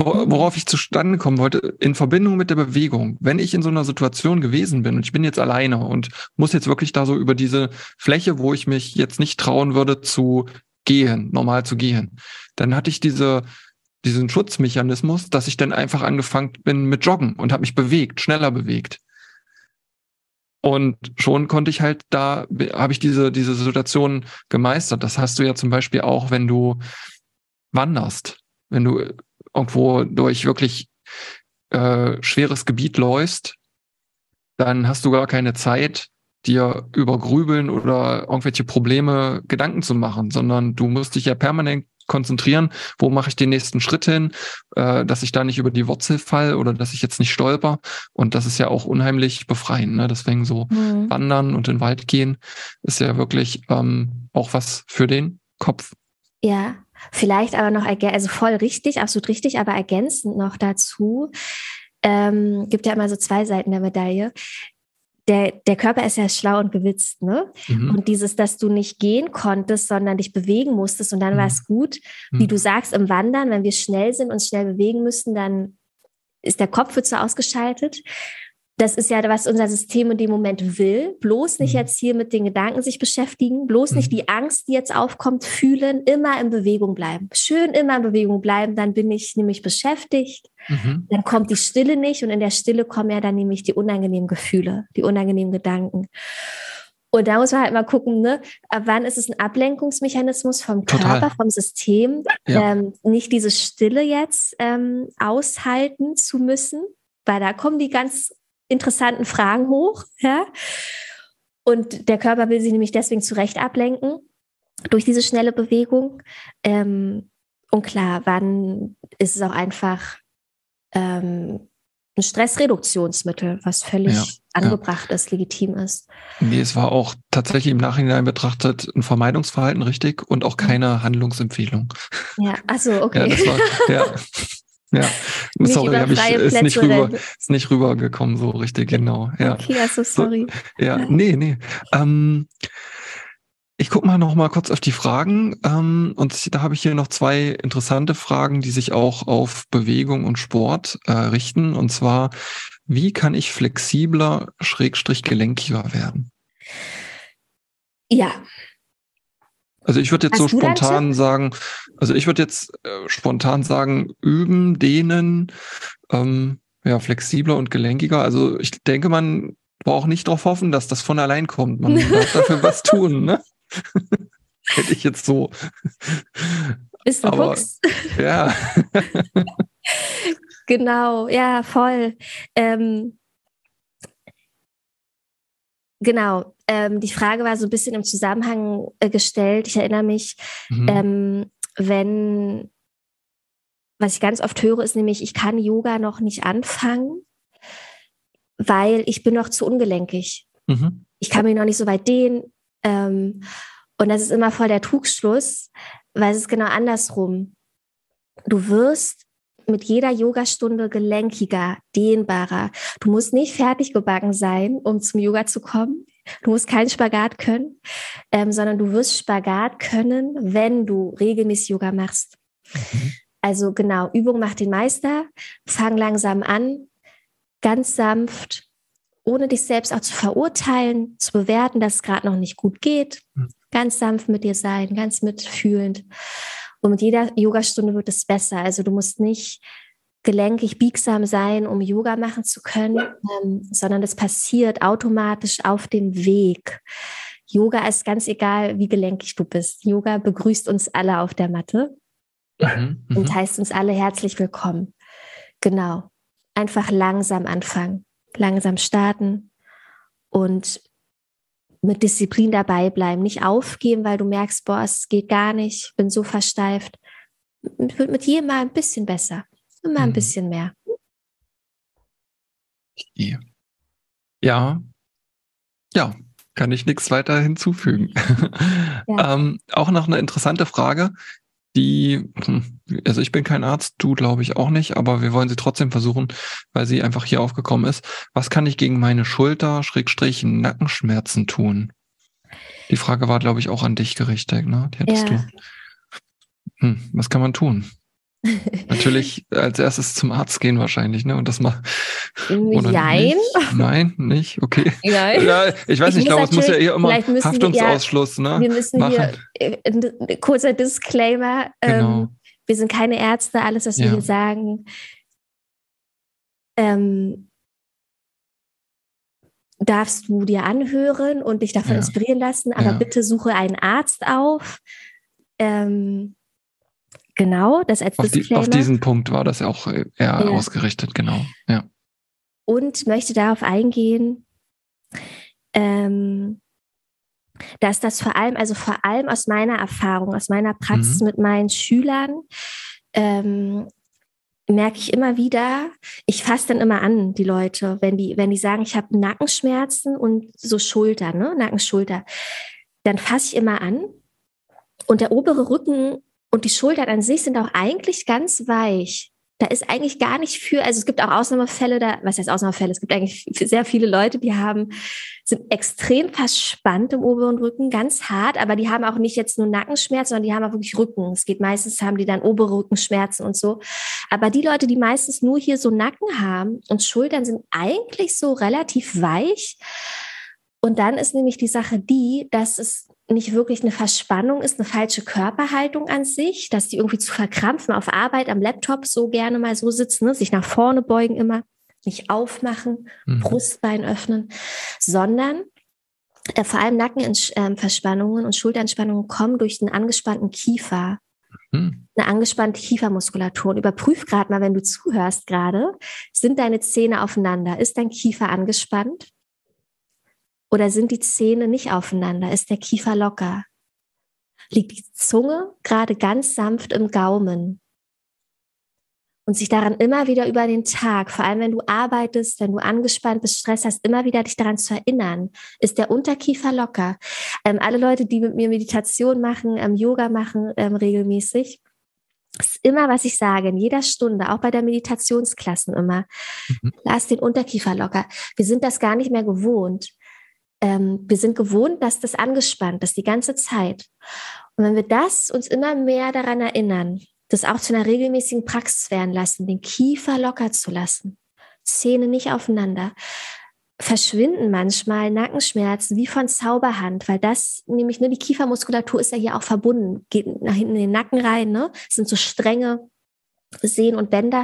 Worauf ich zustande kommen wollte, in Verbindung mit der Bewegung, wenn ich in so einer Situation gewesen bin und ich bin jetzt alleine und muss jetzt wirklich da so über diese Fläche, wo ich mich jetzt nicht trauen würde zu gehen, normal zu gehen, dann hatte ich diese diesen Schutzmechanismus, dass ich dann einfach angefangen bin mit Joggen und habe mich bewegt, schneller bewegt. Und schon konnte ich halt da, habe ich diese, diese Situation gemeistert. Das hast du ja zum Beispiel auch, wenn du wanderst. Wenn du irgendwo durch wirklich äh, schweres Gebiet läufst, dann hast du gar keine Zeit, dir über Grübeln oder irgendwelche Probleme Gedanken zu machen, sondern du musst dich ja permanent konzentrieren, wo mache ich den nächsten Schritt hin, äh, dass ich da nicht über die Wurzel fall oder dass ich jetzt nicht stolper. Und das ist ja auch unheimlich befreiend. Ne? Deswegen so mhm. wandern und in den Wald gehen ist ja wirklich ähm, auch was für den Kopf. Ja, Vielleicht aber noch, also voll richtig, absolut richtig, aber ergänzend noch dazu, ähm, gibt ja immer so zwei Seiten der Medaille. Der, der Körper ist ja schlau und gewitzt, ne? Mhm. Und dieses, dass du nicht gehen konntest, sondern dich bewegen musstest und dann mhm. war es gut. Wie mhm. du sagst, im Wandern, wenn wir schnell sind und schnell bewegen müssen, dann ist der Kopf wird so ausgeschaltet das ist ja, was unser System in dem Moment will. Bloß nicht mhm. jetzt hier mit den Gedanken sich beschäftigen, bloß mhm. nicht die Angst, die jetzt aufkommt, fühlen, immer in Bewegung bleiben. Schön immer in Bewegung bleiben, dann bin ich nämlich beschäftigt. Mhm. Dann kommt die Stille nicht und in der Stille kommen ja dann nämlich die unangenehmen Gefühle, die unangenehmen Gedanken. Und da muss man halt mal gucken, ne, ab wann ist es ein Ablenkungsmechanismus vom Körper, Total. vom System, ja. ähm, nicht diese Stille jetzt ähm, aushalten zu müssen, weil da kommen die ganz interessanten Fragen hoch. Ja? Und der Körper will sie nämlich deswegen zurecht ablenken durch diese schnelle Bewegung. Ähm, und klar, wann ist es auch einfach ähm, ein Stressreduktionsmittel, was völlig ja, angebracht ja. ist, legitim ist. Nee, es war auch tatsächlich im Nachhinein betrachtet ein Vermeidungsverhalten richtig und auch keine Handlungsempfehlung. Ja, also okay. Ja, das war, <laughs> ja. Ja, sorry, habe ich ist nicht rüber, ist nicht rübergekommen so richtig genau. Ja. Okay, also sorry. So, ja, nee, nee. Ähm, ich gucke mal noch mal kurz auf die Fragen ähm, und da habe ich hier noch zwei interessante Fragen, die sich auch auf Bewegung und Sport äh, richten. Und zwar, wie kann ich flexibler, schrägstrich gelenkiger werden? Ja. Also ich würde jetzt Hast so spontan sagen, also ich würde jetzt äh, spontan sagen, üben, dehnen, ähm, ja, flexibler und gelenkiger. Also ich denke, man braucht nicht darauf hoffen, dass das von allein kommt. Man <laughs> darf dafür was tun, ne? <laughs> Hätte ich jetzt so. Ist ein Aber, Fuchs. <laughs> Ja. genau, ja, voll. Ähm, genau. Ähm, die Frage war so ein bisschen im Zusammenhang äh, gestellt. Ich erinnere mich, mhm. ähm, wenn, was ich ganz oft höre, ist nämlich, ich kann Yoga noch nicht anfangen, weil ich bin noch zu ungelenkig. Mhm. Ich kann mich noch nicht so weit dehnen. Ähm, und das ist immer voll der Trugschluss, weil es ist genau andersrum. Du wirst mit jeder Yogastunde gelenkiger, dehnbarer. Du musst nicht fertig gebacken sein, um zum Yoga zu kommen. Du musst keinen Spagat können, ähm, sondern du wirst Spagat können, wenn du regelmäßig Yoga machst. Mhm. Also genau, Übung macht den Meister. Fang langsam an, ganz sanft, ohne dich selbst auch zu verurteilen, zu bewerten, dass es gerade noch nicht gut geht. Mhm. Ganz sanft mit dir sein, ganz mitfühlend. Und mit jeder Yogastunde wird es besser. Also du musst nicht gelenkig biegsam sein, um Yoga machen zu können, ähm, sondern das passiert automatisch auf dem Weg. Yoga ist ganz egal, wie gelenkig du bist. Yoga begrüßt uns alle auf der Matte mhm, und mhm. heißt uns alle herzlich willkommen. Genau. Einfach langsam anfangen langsam starten und mit Disziplin dabei bleiben, nicht aufgeben, weil du merkst, boah, es geht gar nicht, bin so versteift. Wird mit jedem Mal ein bisschen besser, immer ein mhm. bisschen mehr. Ja, ja, kann ich nichts weiter hinzufügen. Ja. <laughs> ähm, auch noch eine interessante Frage die, also ich bin kein Arzt, du glaube ich auch nicht, aber wir wollen sie trotzdem versuchen, weil sie einfach hier aufgekommen ist. Was kann ich gegen meine Schulter, Schrägstrich, Nackenschmerzen tun? Die Frage war, glaube ich, auch an dich gerichtet, ne? Die hattest ja. du. Hm, was kann man tun? Natürlich als erstes zum Arzt gehen wahrscheinlich, ne? Und das mal. Nein. Nicht? Nein, nicht? Okay. Nein. Ja, ich weiß ich nicht, ich glaube, es muss ja eher immer Haftungsausschluss, wir, ja, ne? Wir müssen machen. hier, äh, kurzer Disclaimer, genau. ähm, wir sind keine Ärzte, alles, was wir ja. hier sagen, ähm, darfst du dir anhören und dich davon ja. inspirieren lassen, aber bitte suche einen Arzt auf. Ähm, Genau, das als auf, die, auf diesen Punkt war das auch eher ja. ausgerichtet, genau. Ja. Und möchte darauf eingehen, ähm, dass das vor allem, also vor allem aus meiner Erfahrung, aus meiner Praxis mhm. mit meinen Schülern, ähm, merke ich immer wieder, ich fasse dann immer an, die Leute, wenn die, wenn die sagen, ich habe Nackenschmerzen und so Schulter, ne? Nacken, Schulter, dann fasse ich immer an und der obere Rücken und die Schultern an sich sind auch eigentlich ganz weich. Da ist eigentlich gar nicht für, also es gibt auch Ausnahmefälle da, was heißt Ausnahmefälle? Es gibt eigentlich sehr viele Leute, die haben, sind extrem verspannt im oberen Rücken, ganz hart, aber die haben auch nicht jetzt nur Nackenschmerzen, sondern die haben auch wirklich Rücken. Es geht meistens, haben die dann obere Rückenschmerzen und so. Aber die Leute, die meistens nur hier so Nacken haben und Schultern sind eigentlich so relativ weich. Und dann ist nämlich die Sache die, dass es nicht wirklich eine Verspannung ist, eine falsche Körperhaltung an sich, dass die irgendwie zu verkrampfen auf Arbeit am Laptop so gerne mal so sitzen, ne? sich nach vorne beugen immer, nicht aufmachen, mhm. Brustbein öffnen, sondern Äh, vor allem Nackenverspannungen und Schulterentspannungen kommen durch den angespannten Kiefer. Hm. Eine angespannte Kiefermuskulatur. Und überprüf gerade mal, wenn du zuhörst gerade, sind deine Zähne aufeinander? Ist dein Kiefer angespannt? Oder sind die Zähne nicht aufeinander? Ist der Kiefer locker? Liegt die Zunge gerade ganz sanft im Gaumen? und sich daran immer wieder über den Tag, vor allem wenn du arbeitest, wenn du angespannt bist, Stress hast, immer wieder dich daran zu erinnern, ist der Unterkiefer locker. Ähm, alle Leute, die mit mir Meditation machen, ähm, Yoga machen ähm, regelmäßig, ist immer, was ich sage, in jeder Stunde, auch bei der Meditationsklassen immer, mhm. lass den Unterkiefer locker. Wir sind das gar nicht mehr gewohnt. Ähm, wir sind gewohnt, dass das angespannt ist die ganze Zeit. Und wenn wir das uns immer mehr daran erinnern, das auch zu einer regelmäßigen Praxis werden lassen, den Kiefer locker zu lassen, Zähne nicht aufeinander, verschwinden manchmal Nackenschmerzen wie von Zauberhand, weil das nämlich, ne, die Kiefermuskulatur ist ja hier auch verbunden, geht nach hinten in den Nacken rein, ne? Das sind so Stränge, Sehen und Bänder.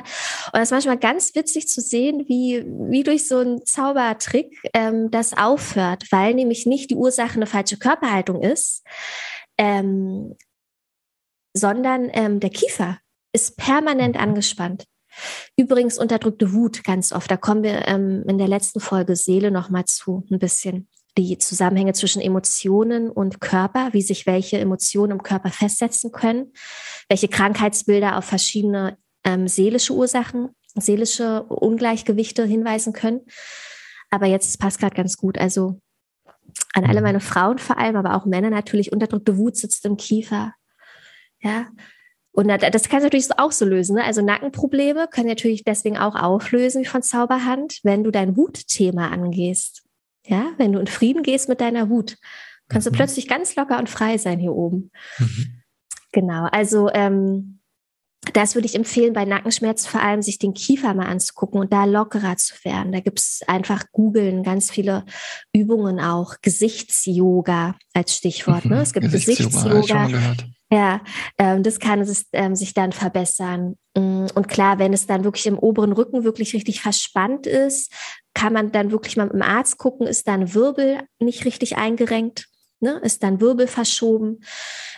Und das ist manchmal ganz witzig zu sehen, wie, wie durch so einen Zaubertrick ähm, das aufhört, weil nämlich nicht die Ursache eine falsche Körperhaltung ist, ähm, sondern ähm, der Kiefer ist permanent angespannt. Übrigens unterdrückte Wut ganz oft. Da kommen wir ähm, in der letzten Folge Seele noch mal zu ein bisschen die Zusammenhänge zwischen Emotionen und Körper, wie sich welche Emotionen im Körper festsetzen können, welche Krankheitsbilder auf verschiedene ähm, seelische Ursachen, seelische Ungleichgewichte hinweisen können. Aber jetzt passt gerade ganz gut. Also an alle mhm. meine Frauen vor allem, aber auch Männer natürlich, unterdrückte Wut sitzt im Kiefer, ja. Und das kann natürlich auch so lösen. Ne? Also Nackenprobleme können natürlich deswegen auch auflösen wie von Zauberhand, wenn du dein Wutthema angehst. Ja, wenn du in Frieden gehst mit deiner Wut, kannst mhm. du plötzlich ganz locker und frei sein hier oben. Mhm. Genau. Also ähm, das würde ich empfehlen, bei Nackenschmerzen vor allem sich den Kiefer mal anzugucken und da lockerer zu werden. Da gibt es einfach googeln, ganz viele Übungen auch. Gesichts-Yoga als Stichwort. Ne? Es gibt Gesichts-Yoga. Gesichts ja, ähm, das kann es, ähm, sich dann verbessern. Mm, und klar, wenn es dann wirklich im oberen Rücken wirklich richtig verspannt ist, kann man dann wirklich mal mit dem Arzt gucken, ist dann Wirbel nicht richtig eingerenkt, ne? ist dann Wirbel verschoben,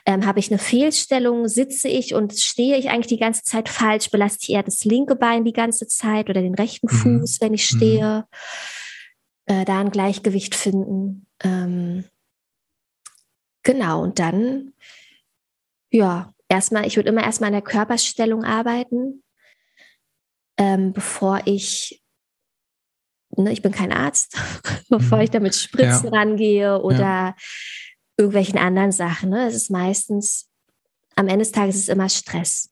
ähm, habe ich eine Fehlstellung, sitze ich und stehe ich eigentlich die ganze Zeit falsch, belaste ich eher das linke Bein die ganze Zeit oder den rechten mhm. Fuß, wenn ich mhm. stehe, mhm. äh, da ein Gleichgewicht finden. Ähm, genau, und dann ja, erstmal, ich würde immer erstmal an der Körperstellung arbeiten, ähm, bevor ich, ne, ich bin kein Arzt, <laughs> bevor ich da mit Spritzen ja. rangehe oder ja. irgendwelchen anderen Sachen. Ne? Es ist meistens, am Ende des Tages ist es immer Stress.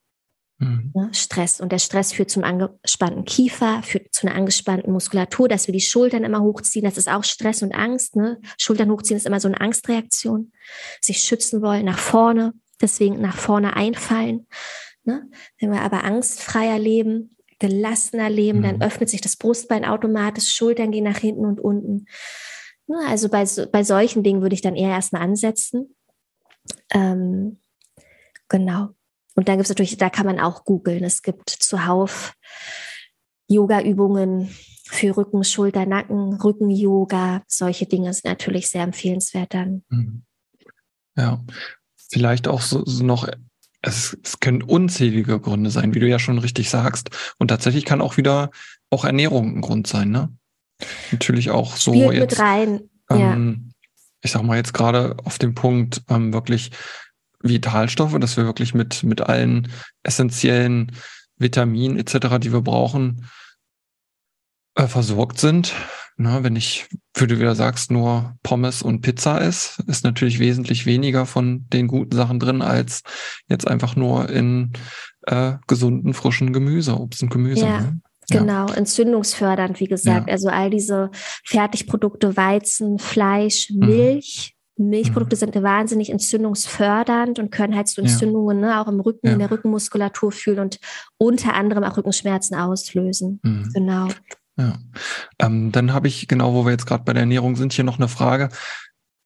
Mhm. Ne? Stress. Und der Stress führt zum angespannten Kiefer, führt zu einer angespannten Muskulatur, dass wir die Schultern immer hochziehen. Das ist auch Stress und Angst. Ne? Schultern hochziehen ist immer so eine Angstreaktion. Sich schützen wollen, nach vorne deswegen nach vorne einfallen. Ne? Wenn wir aber angstfreier leben, gelassener leben, mhm. dann öffnet sich das Brustbein automatisch, Schultern gehen nach hinten und unten. Ne? Also bei, bei solchen Dingen würde ich dann eher erstmal ansetzen. Ähm, genau. Und dann gibt es natürlich, da kann man auch googeln. Es gibt zuhauf Yoga-Übungen für Rücken, Schulter, Nacken, Rücken-Yoga. Solche Dinge sind natürlich sehr empfehlenswert dann. Mhm. Ja, vielleicht auch so, so noch, es, es können unzählige Gründe sein, wie du ja schon richtig sagst. Und tatsächlich kann auch wieder auch Ernährung ein Grund sein, ne? Natürlich auch so Spielt jetzt. Mit rein. Ähm, Ich sag mal jetzt gerade auf dem Punkt ähm, wirklich Vitalstoffe, dass wir wirklich mit, mit allen essentiellen Vitaminen etc., die wir brauchen, äh, versorgt sind. Na, wenn ich, wie du wieder sagst, nur Pommes und Pizza ist, ist natürlich wesentlich weniger von den guten Sachen drin, als jetzt einfach nur in äh, gesunden, frischen Gemüse, Obst und Gemüse. Ja. Ne? Genau, ja. entzündungsfördernd, wie gesagt. Ja. Also all diese Fertigprodukte, Weizen, Fleisch, mhm. Milch. Mhm. Milchprodukte mhm. sind wahnsinnig entzündungsfördernd und können halt so Entzündungen ja. ne, auch im Rücken, in der Rückenmuskulatur fühlen und unter anderem auch Rückenschmerzen auslösen. Mhm. Genau. Ja. Ähm, dann habe ich, genau, wo wir jetzt gerade bei der Ernährung sind, hier noch eine Frage.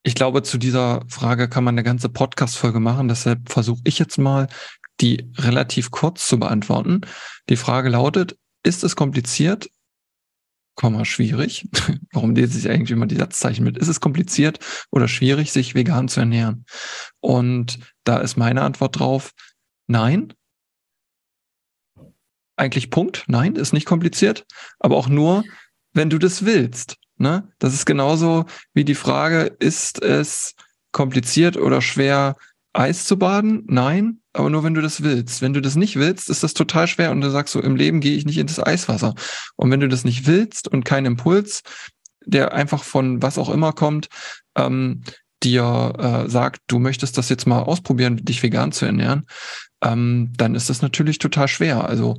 Ich glaube, zu dieser Frage kann man eine ganze Podcast-Folge machen. Deshalb versuche ich jetzt mal, die relativ kurz zu beantworten. Die Frage lautet, ist es kompliziert, Komma, schwierig. <laughs> Warum lese ich eigentlich immer die Satzzeichen mit? Ist es kompliziert oder schwierig, sich vegan zu ernähren? Und da ist meine Antwort drauf, nein. Eigentlich Punkt. Nein, ist nicht kompliziert. Aber auch nur, wenn du das willst. Ne? Das ist genauso wie die Frage, ist es kompliziert oder schwer, Eis zu baden? Nein, aber nur wenn du das willst. Wenn du das nicht willst, ist das total schwer und du sagst so, im Leben gehe ich nicht in das Eiswasser. Und wenn du das nicht willst und kein Impuls, der einfach von was auch immer kommt, ähm, dir äh, sagt, du möchtest das jetzt mal ausprobieren, dich vegan zu ernähren, ähm, dann ist das natürlich total schwer. Also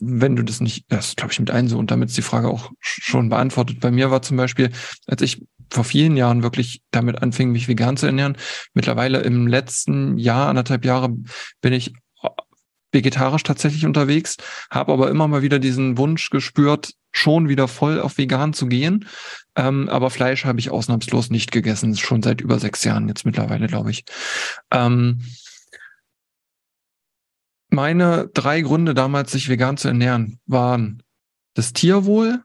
wenn du das nicht, das glaube ich mit ein so und damit ist die Frage auch schon beantwortet. Bei mir war zum Beispiel, als ich vor vielen Jahren wirklich damit anfing, mich vegan zu ernähren. Mittlerweile im letzten Jahr, anderthalb Jahre, bin ich vegetarisch tatsächlich unterwegs, habe aber immer mal wieder diesen Wunsch gespürt, schon wieder voll auf vegan zu gehen. Ähm, aber Fleisch habe ich ausnahmslos nicht gegessen, schon seit über sechs Jahren jetzt mittlerweile, glaube ich. Ähm, meine drei Gründe damals, sich vegan zu ernähren, waren das Tierwohl,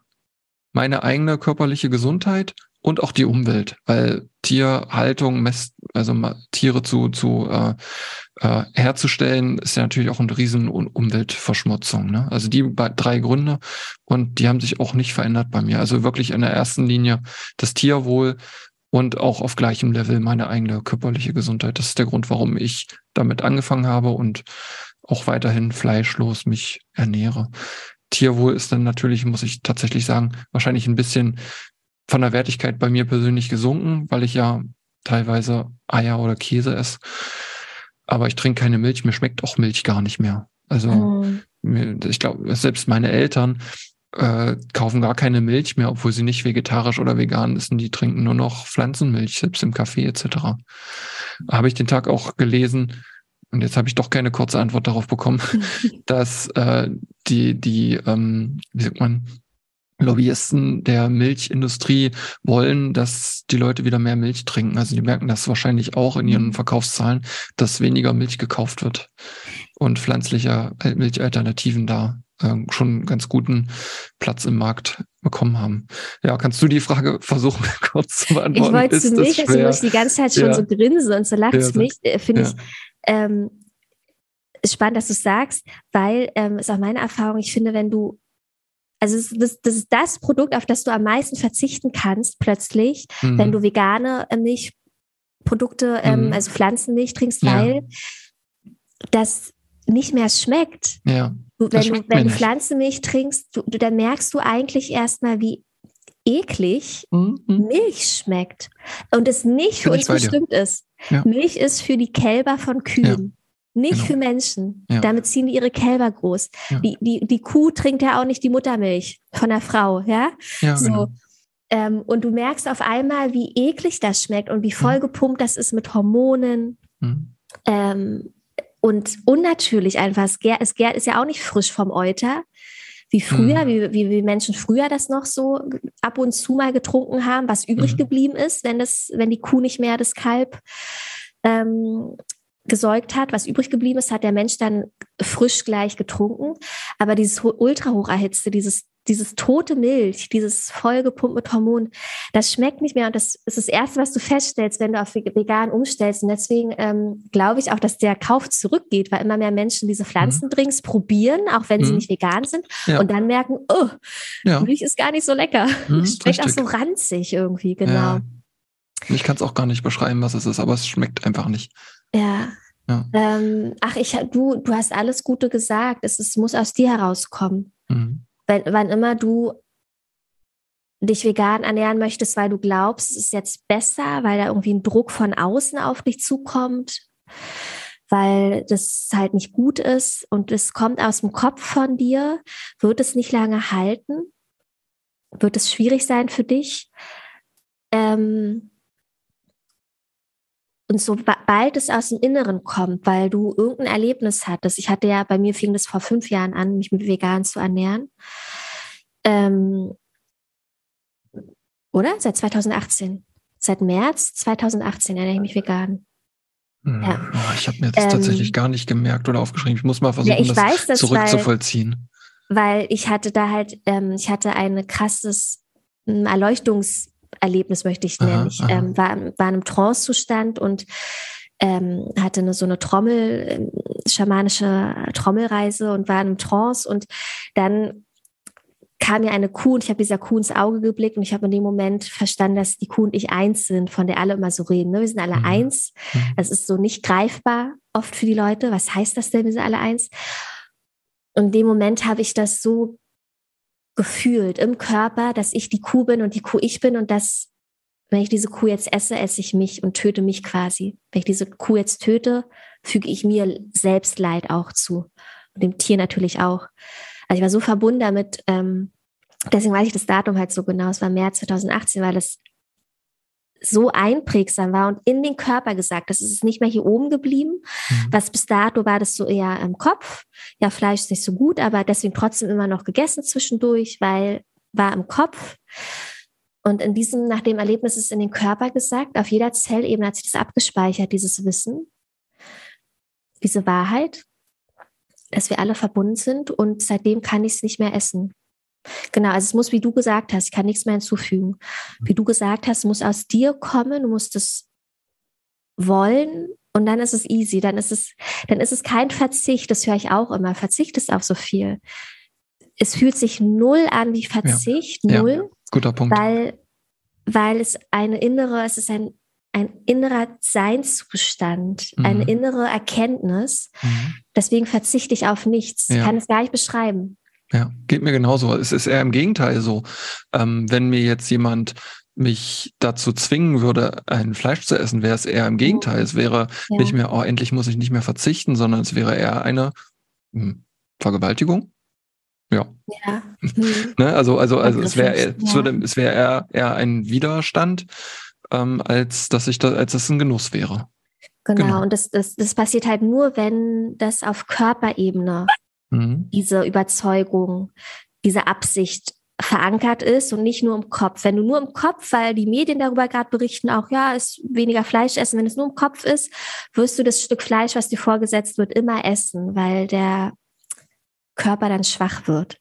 meine eigene körperliche Gesundheit und auch die Umwelt, weil Tierhaltung, Mess, also Tiere zu, zu äh, äh, herzustellen, ist ja natürlich auch eine riesen Umweltverschmutzung. Ne? Also die drei Gründe und die haben sich auch nicht verändert bei mir. Also wirklich in der ersten Linie das Tierwohl und auch auf gleichem Level meine eigene körperliche Gesundheit. Das ist der Grund, warum ich damit angefangen habe und auch weiterhin fleischlos mich ernähre. Tierwohl ist dann natürlich, muss ich tatsächlich sagen, wahrscheinlich ein bisschen von der Wertigkeit bei mir persönlich gesunken, weil ich ja teilweise Eier oder Käse esse. Aber ich trinke keine Milch, mir schmeckt auch Milch gar nicht mehr. Also oh. ich glaube, selbst meine Eltern äh, kaufen gar keine Milch mehr, obwohl sie nicht vegetarisch oder vegan sind. Die trinken nur noch Pflanzenmilch, selbst im Kaffee etc. Habe ich den Tag auch gelesen, und jetzt habe ich doch keine kurze Antwort darauf bekommen, <laughs> dass äh, die, die, ähm, wie sagt man, Lobbyisten der Milchindustrie wollen, dass die Leute wieder mehr Milch trinken. Also die merken das wahrscheinlich auch in ihren mhm. Verkaufszahlen, dass weniger Milch gekauft wird und pflanzliche Milchalternativen da äh, schon ganz guten Platz im Markt bekommen haben. Ja, kannst du die Frage versuchen <laughs> kurz zu beantworten? Ich wollte es nicht, also muss die ganze Zeit schon ja. so grinsen und so lachst ja, mich, äh, finde ja. ich ähm, spannend, dass du sagst, weil ähm, ist auch meine Erfahrung, ich finde, wenn du also das, das, ist das Produkt, auf das du am meisten verzichten kannst, plötzlich, mhm. wenn du vegane äh, Milchprodukte, ähm, mhm. also Pflanzenmilch trinkst, ja. weil das nicht mehr schmeckt. Ja. Du, wenn du, wenn du Pflanzenmilch trinkst, du, du, dann merkst du eigentlich erstmal, wie eklig mhm. Milch schmeckt und es nicht für uns bestimmt ist. Ja. Milch ist für die Kälber von Kühen. Nicht genau. für Menschen. Ja. Damit ziehen die ihre Kälber groß. Ja. Die, die, die Kuh trinkt ja auch nicht die Muttermilch von der Frau, ja? ja so. Genau. Ähm, und du merkst auf einmal, wie eklig das schmeckt und wie mhm. vollgepumpt das ist mit Hormonen. Mhm. Ähm, und unnatürlich einfach. Es gärt, es gärt ist ja auch nicht frisch vom Euter, wie früher, mhm. wie, wie, wie Menschen früher das noch so ab und zu mal getrunken haben, was übrig mhm. geblieben ist, wenn, das, wenn die Kuh nicht mehr das Kalb ähm, gesäugt hat, was übrig geblieben ist, hat der Mensch dann frisch gleich getrunken. Aber dieses ultra hoch erhitzte, dieses, dieses tote Milch, dieses vollgepumpt mit Hormonen, das schmeckt nicht mehr. Und das ist das Erste, was du feststellst, wenn du auf vegan umstellst. Und deswegen ähm, glaube ich auch, dass der Kauf zurückgeht, weil immer mehr Menschen diese Pflanzendrinks mhm. probieren, auch wenn mhm. sie nicht vegan sind. Ja. Und dann merken, oh, ja. Milch ist gar nicht so lecker. Mhm, <laughs> schmeckt richtig. auch so ranzig irgendwie, genau. Ja. Ich kann es auch gar nicht beschreiben, was es ist, aber es schmeckt einfach nicht. Ja. ja. Ähm, ach, ich, du, du hast alles Gute gesagt. Es, es muss aus dir herauskommen. Mhm. Wenn, wann immer du dich vegan ernähren möchtest, weil du glaubst, es ist jetzt besser, weil da irgendwie ein Druck von außen auf dich zukommt, weil das halt nicht gut ist und es kommt aus dem Kopf von dir, wird es nicht lange halten, wird es schwierig sein für dich. Ähm, und sobald es aus dem Inneren kommt, weil du irgendein Erlebnis hattest, ich hatte ja, bei mir fing das vor fünf Jahren an, mich mit vegan zu ernähren. Ähm, oder? Seit 2018. Seit März 2018 ernähre ich mich vegan. Hm, ja. Oh, ich habe mir das ähm, tatsächlich gar nicht gemerkt oder aufgeschrieben. Ich muss mal versuchen, ja, das weiß, zurückzuvollziehen. weil ich hatte da halt, ähm, ich hatte ein krasses ähm, Erleuchtungserlebnis, möchte ich nennen. Aha, ich ähm, war, war in einem Trance-Zustand und ähm, hatte eine, so eine Trommel, ähm, schamanische Trommelreise und war in einem Trance und dann kam mir eine Kuh und ich habe dieser Kuh ins Auge geblickt und ich habe in dem Moment verstanden, dass die Kuh und ich eins sind, von der alle immer so reden. Ne? Wir sind alle mhm. eins. Mhm. Das ist so nicht greifbar oft für die Leute. Was heißt das denn, wir sind alle eins? Und in dem Moment habe ich das so gefühlt im Körper, dass ich die Kuh bin und die Kuh ich bin und dass, wenn ich diese Kuh jetzt esse, esse ich mich und töte mich quasi. Wenn ich diese Kuh jetzt töte, füge ich mir selbst Leid auch zu. Und dem Tier natürlich auch. Also ich war so verbunden damit, ähm, deswegen weiß ich das Datum halt so genau. Es war März 2018, weil das so einprägsam war und in den Körper gesagt. Das ist nicht mehr hier oben geblieben. Mhm. Was bis dato war das so eher im Kopf. Ja, Fleisch ist nicht so gut, aber deswegen trotzdem immer noch gegessen zwischendurch, weil war im Kopf. Und in diesem, nach dem Erlebnis ist in den Körper gesagt, auf jeder Zellebene hat sich das abgespeichert, dieses Wissen, diese Wahrheit, dass wir alle verbunden sind und seitdem kann ich es nicht mehr essen. Genau, also es muss, wie du gesagt hast, ich kann nichts mehr hinzufügen. Wie du gesagt hast, muss aus dir kommen, du musst es wollen und dann ist es easy, dann ist es, dann ist es kein Verzicht, das höre ich auch immer. Verzicht ist auf so viel. Es fühlt sich null an wie Verzicht, ja. null. Ja, guter Punkt. Weil, weil es eine innere, es ist ein, ein innerer Seinszustand, mhm. eine innere Erkenntnis. Mhm. Deswegen verzichte ich auf nichts. Ja. Ich kann es gar nicht beschreiben. Ja, geht mir genauso. Es ist eher im Gegenteil so. Ähm, wenn mir jetzt jemand mich dazu zwingen würde, ein Fleisch zu essen, wäre es eher im Gegenteil. Es wäre ja. nicht mehr, oh, endlich muss ich nicht mehr verzichten, sondern es wäre eher eine hm, Vergewaltigung. Ja. ja. <laughs> Hm. ne? Also, also, also es wäre, ja. es würde, es wäre eher, eher ein Widerstand, ähm, als dass ich da, als es ein Genuss wäre. Genau. genau. Und das, das, das passiert halt nur, wenn das auf Körperebene mhm. diese Überzeugung, diese Absicht verankert ist und nicht nur im Kopf. Wenn du nur im Kopf, weil die Medien darüber gerade berichten, auch ja, ist weniger Fleisch essen, wenn es nur im Kopf ist, wirst du das Stück Fleisch, was dir vorgesetzt wird, immer essen, weil der Körper dann schwach wird.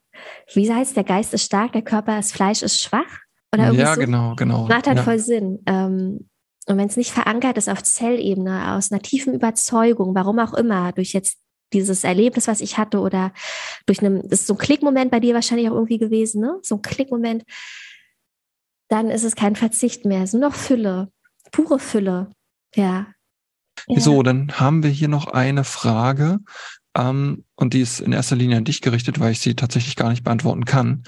Wie heißt, der Geist ist stark, der Körper ist Fleisch ist schwach? Oder ja, so? genau, genau. Macht halt ja. voll Sinn. Ähm, und wenn es nicht verankert ist auf Zellebene, aus einer tiefen Überzeugung, warum auch immer, durch jetzt dieses Erlebnis, was ich hatte, oder durch einen, das ist so ein Klickmoment bei dir wahrscheinlich auch irgendwie gewesen, ne? So ein Klickmoment, dann ist es kein Verzicht mehr, es ist nur noch Fülle, pure Fülle. Ja. ja. So, dann haben wir hier noch eine Frage. Ähm, und die ist in erster Linie an dich gerichtet, weil ich sie tatsächlich gar nicht beantworten kann.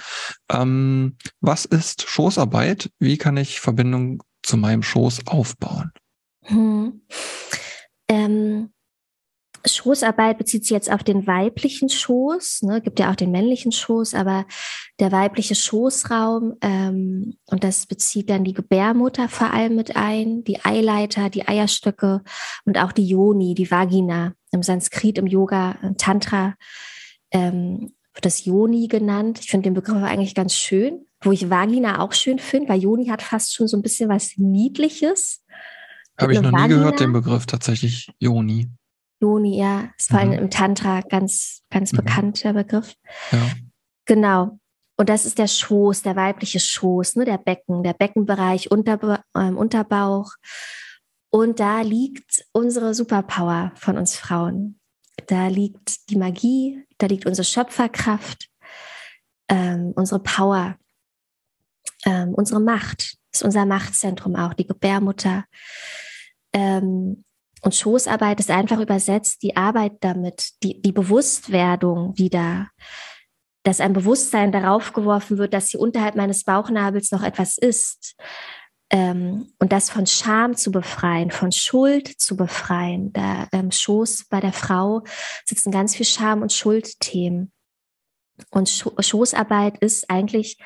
Ähm, was ist Schoßarbeit? Wie kann ich Verbindung zu meinem Schoß aufbauen? Hm. Ähm, Schoßarbeit bezieht sich jetzt auf den weiblichen Schoß, ne, gibt ja auch den männlichen Schoß, aber der weibliche Schoßraum, ähm, und das bezieht dann die Gebärmutter vor allem mit ein, die Eileiter, die Eierstöcke und auch die Yoni, die Vagina. Im Sanskrit, im Yoga, im Tantra ähm, wird das Yoni genannt. Ich finde den Begriff eigentlich ganz schön, wo ich Vagina auch schön finde, weil Yoni hat fast schon so ein bisschen was Niedliches. Habe ich noch Vagina. nie gehört, den Begriff tatsächlich Yoni. Yoni, ja, ist vor allem mhm. im Tantra ganz, ganz mhm. bekannter Begriff. Ja. Genau. Und das ist der Schoß, der weibliche Schoß, ne, der Becken, der Beckenbereich, Unterba äh, Unterbauch. Und da liegt unsere Superpower von uns Frauen. Da liegt die Magie, da liegt unsere Schöpferkraft, ähm, unsere Power, ähm, unsere Macht. Das ist unser Machtzentrum auch, die Gebärmutter. Ähm, und Schoßarbeit ist einfach übersetzt die Arbeit damit, die, die Bewusstwerdung wieder, dass ein Bewusstsein darauf geworfen wird, dass hier unterhalb meines Bauchnabels noch etwas ist. Ähm, und das von Scham zu befreien, von Schuld zu befreien. Da ähm, Schoß bei der Frau sitzen ganz viel Scham- und Schuldthemen. Und Schoßarbeit ist eigentlich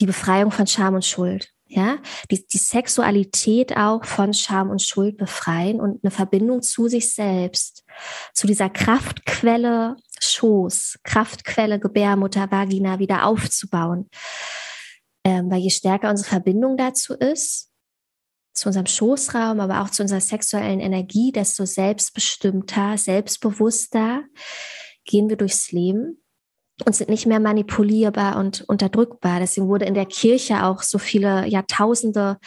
die Befreiung von Scham und Schuld ja, die, die Sexualität auch von Scham und Schuld befreien und eine Verbindung zu sich selbst, zu dieser Kraftquelle Schoß, Kraftquelle Gebärmutter, Vagina wieder aufzubauen. Ähm, weil je stärker unsere Verbindung dazu ist, zu unserem Schoßraum, aber auch zu unserer sexuellen Energie, desto selbstbestimmter, selbstbewusster gehen wir durchs Leben und sind nicht mehr manipulierbar und unterdrückbar. Deswegen wurde in der Kirche auch so viele Jahrtausende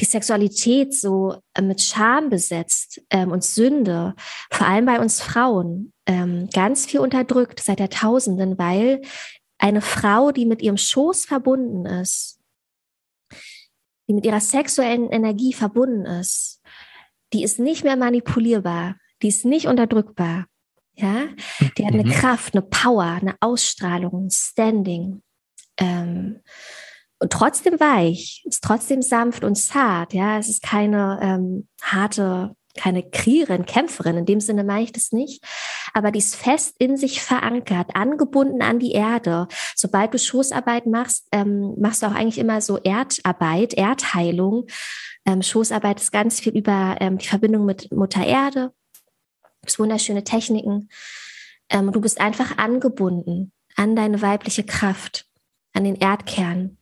die Sexualität so äh, mit Scham besetzt ähm, und Sünde, vor allem bei uns Frauen, ähm, ganz viel unterdrückt seit Jahrtausenden, weil eine Frau, die mit ihrem Schoß verbunden ist, die mit ihrer sexuellen Energie verbunden ist, die ist nicht mehr manipulierbar, die ist nicht unterdrückbar. Ja, die hat eine mhm. Kraft, eine Power, eine Ausstrahlung, ein Standing. Ähm, und trotzdem weich, ist trotzdem sanft und zart. Ja, es ist keine ähm, harte, keine Kriegerin, Kämpferin. In dem Sinne meine ich das nicht. Aber die ist fest in sich verankert, angebunden an die Erde. Sobald du Schoßarbeit machst, ähm, machst du auch eigentlich immer so Erdarbeit, Erdheilung. Ähm, Schoßarbeit ist ganz viel über ähm, die Verbindung mit Mutter Erde. Das wunderschöne Techniken. Ähm, du bist einfach angebunden an deine weibliche Kraft, an den Erdkern.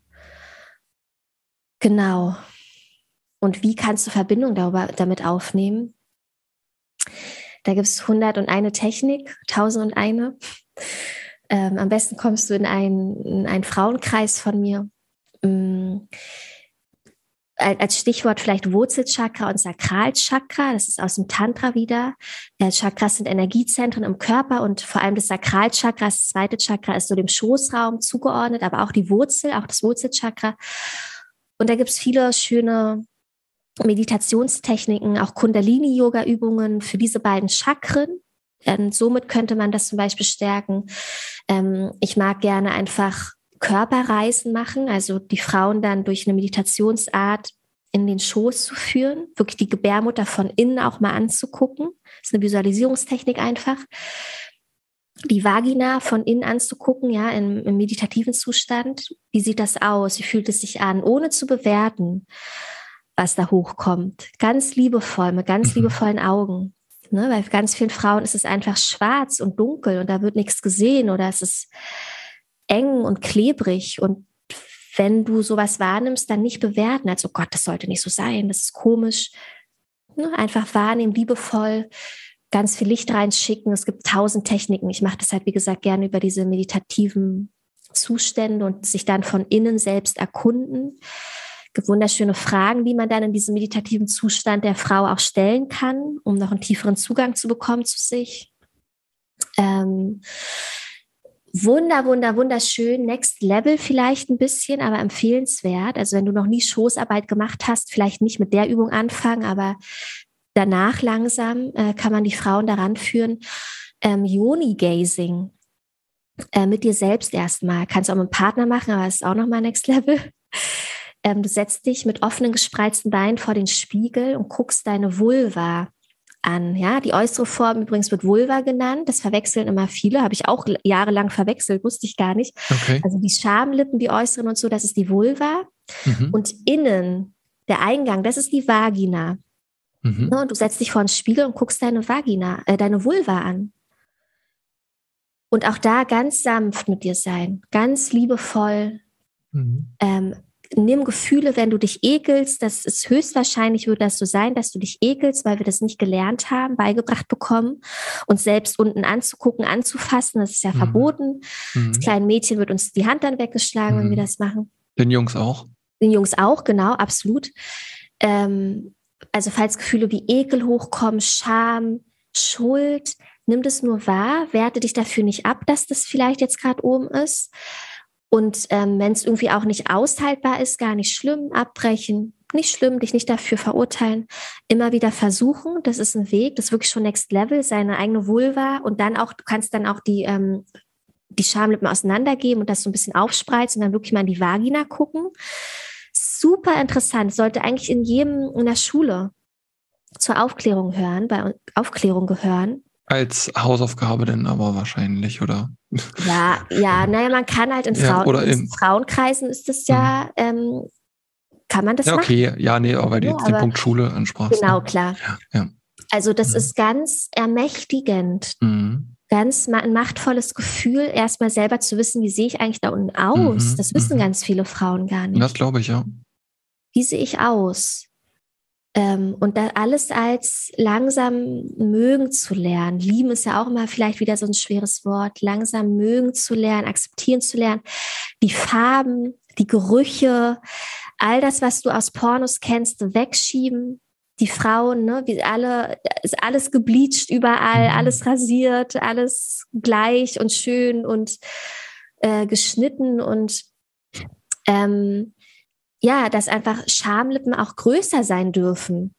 Genau. Und wie kannst du Verbindung darüber, damit aufnehmen? Da gibt es 101 Technik, 1001. Ähm, am besten kommst du in einen, in einen Frauenkreis von mir. Ähm, als Stichwort vielleicht Wurzelchakra und Sakralchakra, das ist aus dem Tantra wieder. Äh, Chakras sind Energiezentren im Körper und vor allem das Sakralchakra, das zweite Chakra, ist so dem Schoßraum zugeordnet, aber auch die Wurzel, auch das Wurzelchakra. Und da gibt es viele schöne Meditationstechniken, auch Kundalini-Yoga-Übungen für diese beiden Chakren. Ähm, somit könnte man das zum Beispiel stärken. Ähm, ich mag gerne einfach Körperreisen machen, also die Frauen dann durch eine Meditationsart in den Schoß zu führen, wirklich die Gebärmutter von innen auch mal anzugucken. Das ist eine Visualisierungstechnik einfach die Vagina von innen anzugucken, ja, im, im, meditativen Zustand. Wie sieht das aus? Wie fühlt es sich an, ohne zu bewerten, was da hochkommt? Ganz liebevoll, mit ganz mhm. liebevollen Augen. Ne? Weil ganz vielen Frauen ist es einfach schwarz und dunkel und da wird nichts gesehen oder es ist eng und klebrig und wenn du sowas wahrnimmst, dann nicht bewerten, als oh Gott, das sollte nicht so sein, das ist komisch. Ne? Einfach wahrnehmen, liebevoll ganz viel Licht reinschicken. Es gibt tausend Techniken. Ich mache das halt, wie gesagt, gerne über diese meditativen Zustände und sich dann von innen selbst erkunden. Es gibt wunderschöne Fragen, die man dann in diesem meditativen Zustand der Frau auch stellen kann, um noch einen tieferen Zugang zu bekommen zu sich. Ähm, wunder, wunder, wunderschön. Next Level vielleicht ein bisschen, aber empfehlenswert. Also wenn du noch nie Schoßarbeit gemacht hast, vielleicht nicht mit der Übung anfangen, aber danach langsam äh, kann man die Frauen daran führen, ähm, Yoni-Gazing äh, mit dir selbst erstmal. Kannst du auch mit einem Partner machen, aber es ist auch nochmal Next Level. <laughs> Ähm, du setzt dich mit offenen, gespreizten Beinen vor den Spiegel und guckst deine Vulva an. Ja, die äußere Form übrigens wird Vulva genannt. Das verwechseln immer viele. Habe ich auch jahrelang verwechselt, wusste ich gar nicht. Okay. Also die Schamlippen, die äußeren und so, das ist die Vulva. Mhm. Und innen, der Eingang, das ist die Vagina. Mhm. Ne, und du setzt dich vor den Spiegel und guckst deine Vagina, äh, deine Vulva an. Und auch da ganz sanft mit dir sein, ganz liebevoll. Mhm. Ähm, nimm Gefühle, wenn du dich ekelst. Das ist höchstwahrscheinlich, würde das so sein, dass du dich ekelst, weil wir das nicht gelernt haben, beigebracht bekommen. Uns selbst unten anzugucken, anzufassen, das ist ja mhm. verboten. Mhm. Das kleine Mädchen wird uns die Hand dann weggeschlagen, wenn wir mhm. das machen. Den Jungs auch? Den Jungs auch, genau, absolut. Ähm, also falls Gefühle wie Ekel hochkommen, Scham, Schuld, nimm das nur wahr, werte dich dafür nicht ab, dass das vielleicht jetzt gerade oben ist. Und ähm, wenn es irgendwie auch nicht aushaltbar ist, gar nicht schlimm, abbrechen, nicht schlimm, dich nicht dafür verurteilen, immer wieder versuchen. Das ist ein Weg, das ist wirklich schon Next Level, seine eigene Vulva und dann auch, du kannst dann auch die, ähm, die Schamlippen auseinandergeben und das so ein bisschen aufspreizen und dann wirklich mal in die Vagina gucken super interessant, sollte eigentlich in jedem in der Schule zur Aufklärung hören, bei Aufklärung gehören. Als Hausaufgabe denn aber wahrscheinlich, oder? Ja, ja, <laughs> naja, man kann halt in, Frauen, ja, oder in, Frauenkreisen ist das ja, mhm. ähm, kann man das ja, okay. machen? Ja, nee, aber weil du jetzt den Punkt Schule ansprachst. Genau, ne? klar. Ja, ja. Also das mhm. ist ganz ermächtigend. Mhm ganz ein machtvolles Gefühl, erstmal selber zu wissen, wie sehe ich eigentlich da unten aus. Mhm, das wissen mhm. ganz viele Frauen gar nicht. Das glaube ich, ja. Wie sehe ich aus? Ähm, und da alles als langsam mögen zu lernen. Lieben ist ja auch immer vielleicht wieder so ein schweres Wort. Langsam mögen zu lernen, akzeptieren zu lernen. Die Farben, die Gerüche, all das, was du aus Pornos kennst, wegschieben. Die Frauen, ne, wie alle, ist alles gebleached überall, mhm. alles rasiert, alles gleich und schön und äh, geschnitten und ähm, ja, dass einfach Schamlippen auch größer sein dürfen,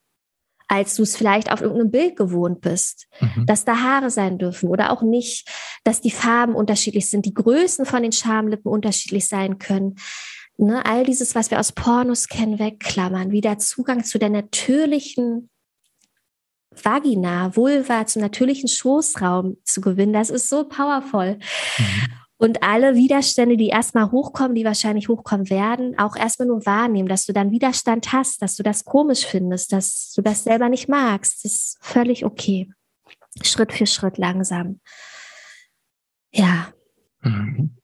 als du es vielleicht auf irgendeinem Bild gewohnt bist. Mhm. Dass da Haare sein dürfen oder auch nicht, dass die Farben unterschiedlich sind, die Größen von den Schamlippen unterschiedlich sein können. Ne, all dieses, was wir aus Pornos kennen, wegklammern, wieder Zugang zu der natürlichen Vagina, Vulva, zum natürlichen Schoßraum zu gewinnen, das ist so powerful. Mhm. Und alle Widerstände, die erstmal hochkommen, die wahrscheinlich hochkommen werden, auch erstmal nur wahrnehmen, dass du dann Widerstand hast, dass du das komisch findest, dass du das selber nicht magst. Das ist völlig okay. Schritt für Schritt langsam. Ja. Mhm.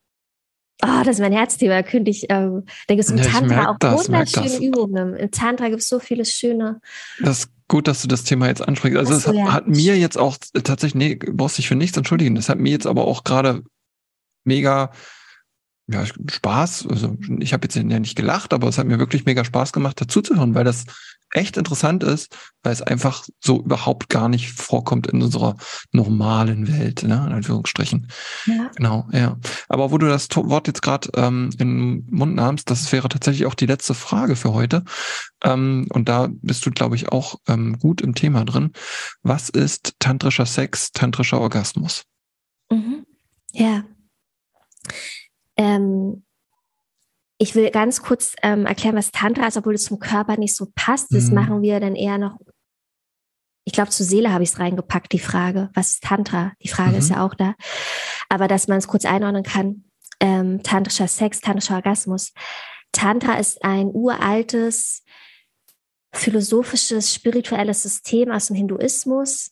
Oh, das ist mein Herzthema. Könnte ich, ähm, denke es im ja, Tantra auch das, wunderschöne Übungen. Im Tantra gibt es so viele schöne. Das ist gut, dass du das Thema jetzt ansprichst. Also, es hat, ja. hat, mir jetzt auch tatsächlich, nee, brauchst dich für nichts entschuldigen. Das hat mir jetzt aber auch gerade mega ja, Spaß. Also ich habe jetzt ja nicht gelacht, aber es hat mir wirklich mega Spaß gemacht, dazuzuhören, weil das echt interessant ist, weil es einfach so überhaupt gar nicht vorkommt in unserer normalen Welt, ne, in Anführungsstrichen. Ja. Genau, ja. Aber wo du das Wort jetzt gerade ähm, in den Mund nahmst, das wäre tatsächlich auch die letzte Frage für heute. Ähm, und da bist du, glaube ich, auch ähm, gut im Thema drin. Was ist tantrischer Sex, tantrischer Orgasmus? Mhm. Ja, ähm, ich will ganz kurz ähm, erklären, was Tantra ist, obwohl es zum Körper nicht so passt. Das mhm. machen wir dann eher noch. Ich glaube, zur Seele habe ich es reingepackt, die Frage. Was ist Tantra? Die Frage mhm. ist ja auch da. Aber dass man es kurz einordnen kann. Ähm, tantrischer Sex, tantrischer Orgasmus. Tantra ist ein uraltes, philosophisches, spirituelles System aus dem Hinduismus,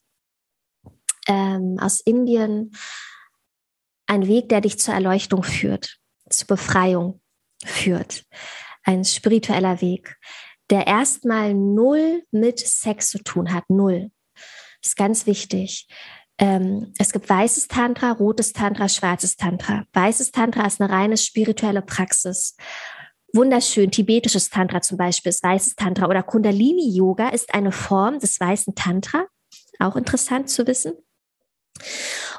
ähm, aus Indien, ein Weg, der dich zur Erleuchtung führt, zur Befreiung führt. Ein spiritueller Weg, der erstmal null mit Sex zu tun hat. Null. Das ist ganz wichtig. Ähm, es gibt weißes Tantra, rotes Tantra, schwarzes Tantra. Weißes Tantra ist eine reine spirituelle Praxis. Wunderschön, tibetisches Tantra zum Beispiel ist weißes Tantra oder Kundalini-Yoga ist eine Form des weißen Tantra. Auch interessant zu wissen.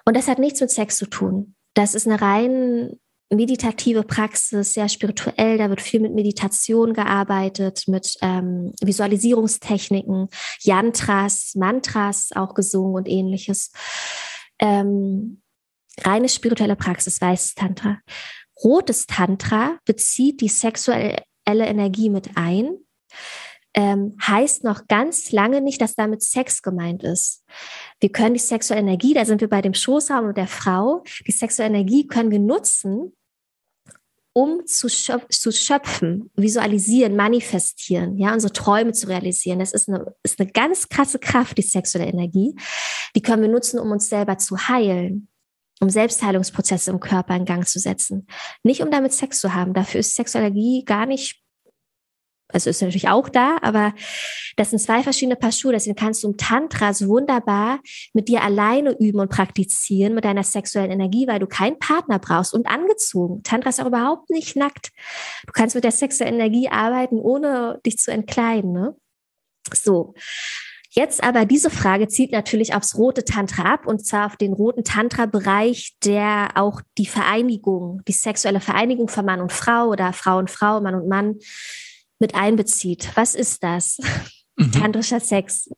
Und das hat nichts mit Sex zu tun. Das ist eine rein meditative Praxis, sehr spirituell. Da wird viel mit Meditation gearbeitet, mit ähm, Visualisierungstechniken, Yantras, Mantras auch gesungen und ähnliches. Ähm, reine spirituelle Praxis, weißes Tantra. Rotes Tantra bezieht die sexuelle Energie mit ein ähm, heißt noch ganz lange nicht, dass damit Sex gemeint ist. Wir können die sexuelle Energie, da sind wir bei dem Schoßraum und der Frau, die sexuelle Energie können wir nutzen, um zu, schöpf zu schöpfen, visualisieren, manifestieren, ja, unsere Träume zu realisieren. Das ist eine, ist eine ganz krasse Kraft, die sexuelle Energie. Die können wir nutzen, um uns selber zu heilen, um Selbstheilungsprozesse im Körper in Gang zu setzen. Nicht um damit Sex zu haben. Dafür ist sexuelle Energie gar nicht also ist natürlich auch da, aber das sind zwei verschiedene Paar Schuhe. Deswegen kannst du im Tantra so wunderbar mit dir alleine üben und praktizieren mit deiner sexuellen Energie, weil du keinen Partner brauchst und angezogen. Tantra ist auch überhaupt nicht nackt. Du kannst mit der sexuellen Energie arbeiten, ohne dich zu entkleiden. Ne? So. Jetzt aber diese Frage zieht natürlich aufs rote Tantra ab und zwar auf den roten Tantra-Bereich, der auch die Vereinigung, die sexuelle Vereinigung von Mann und Frau oder Frau und Frau, Mann und Mann mit einbezieht. Was ist das? Mhm. Tantrischer Sex.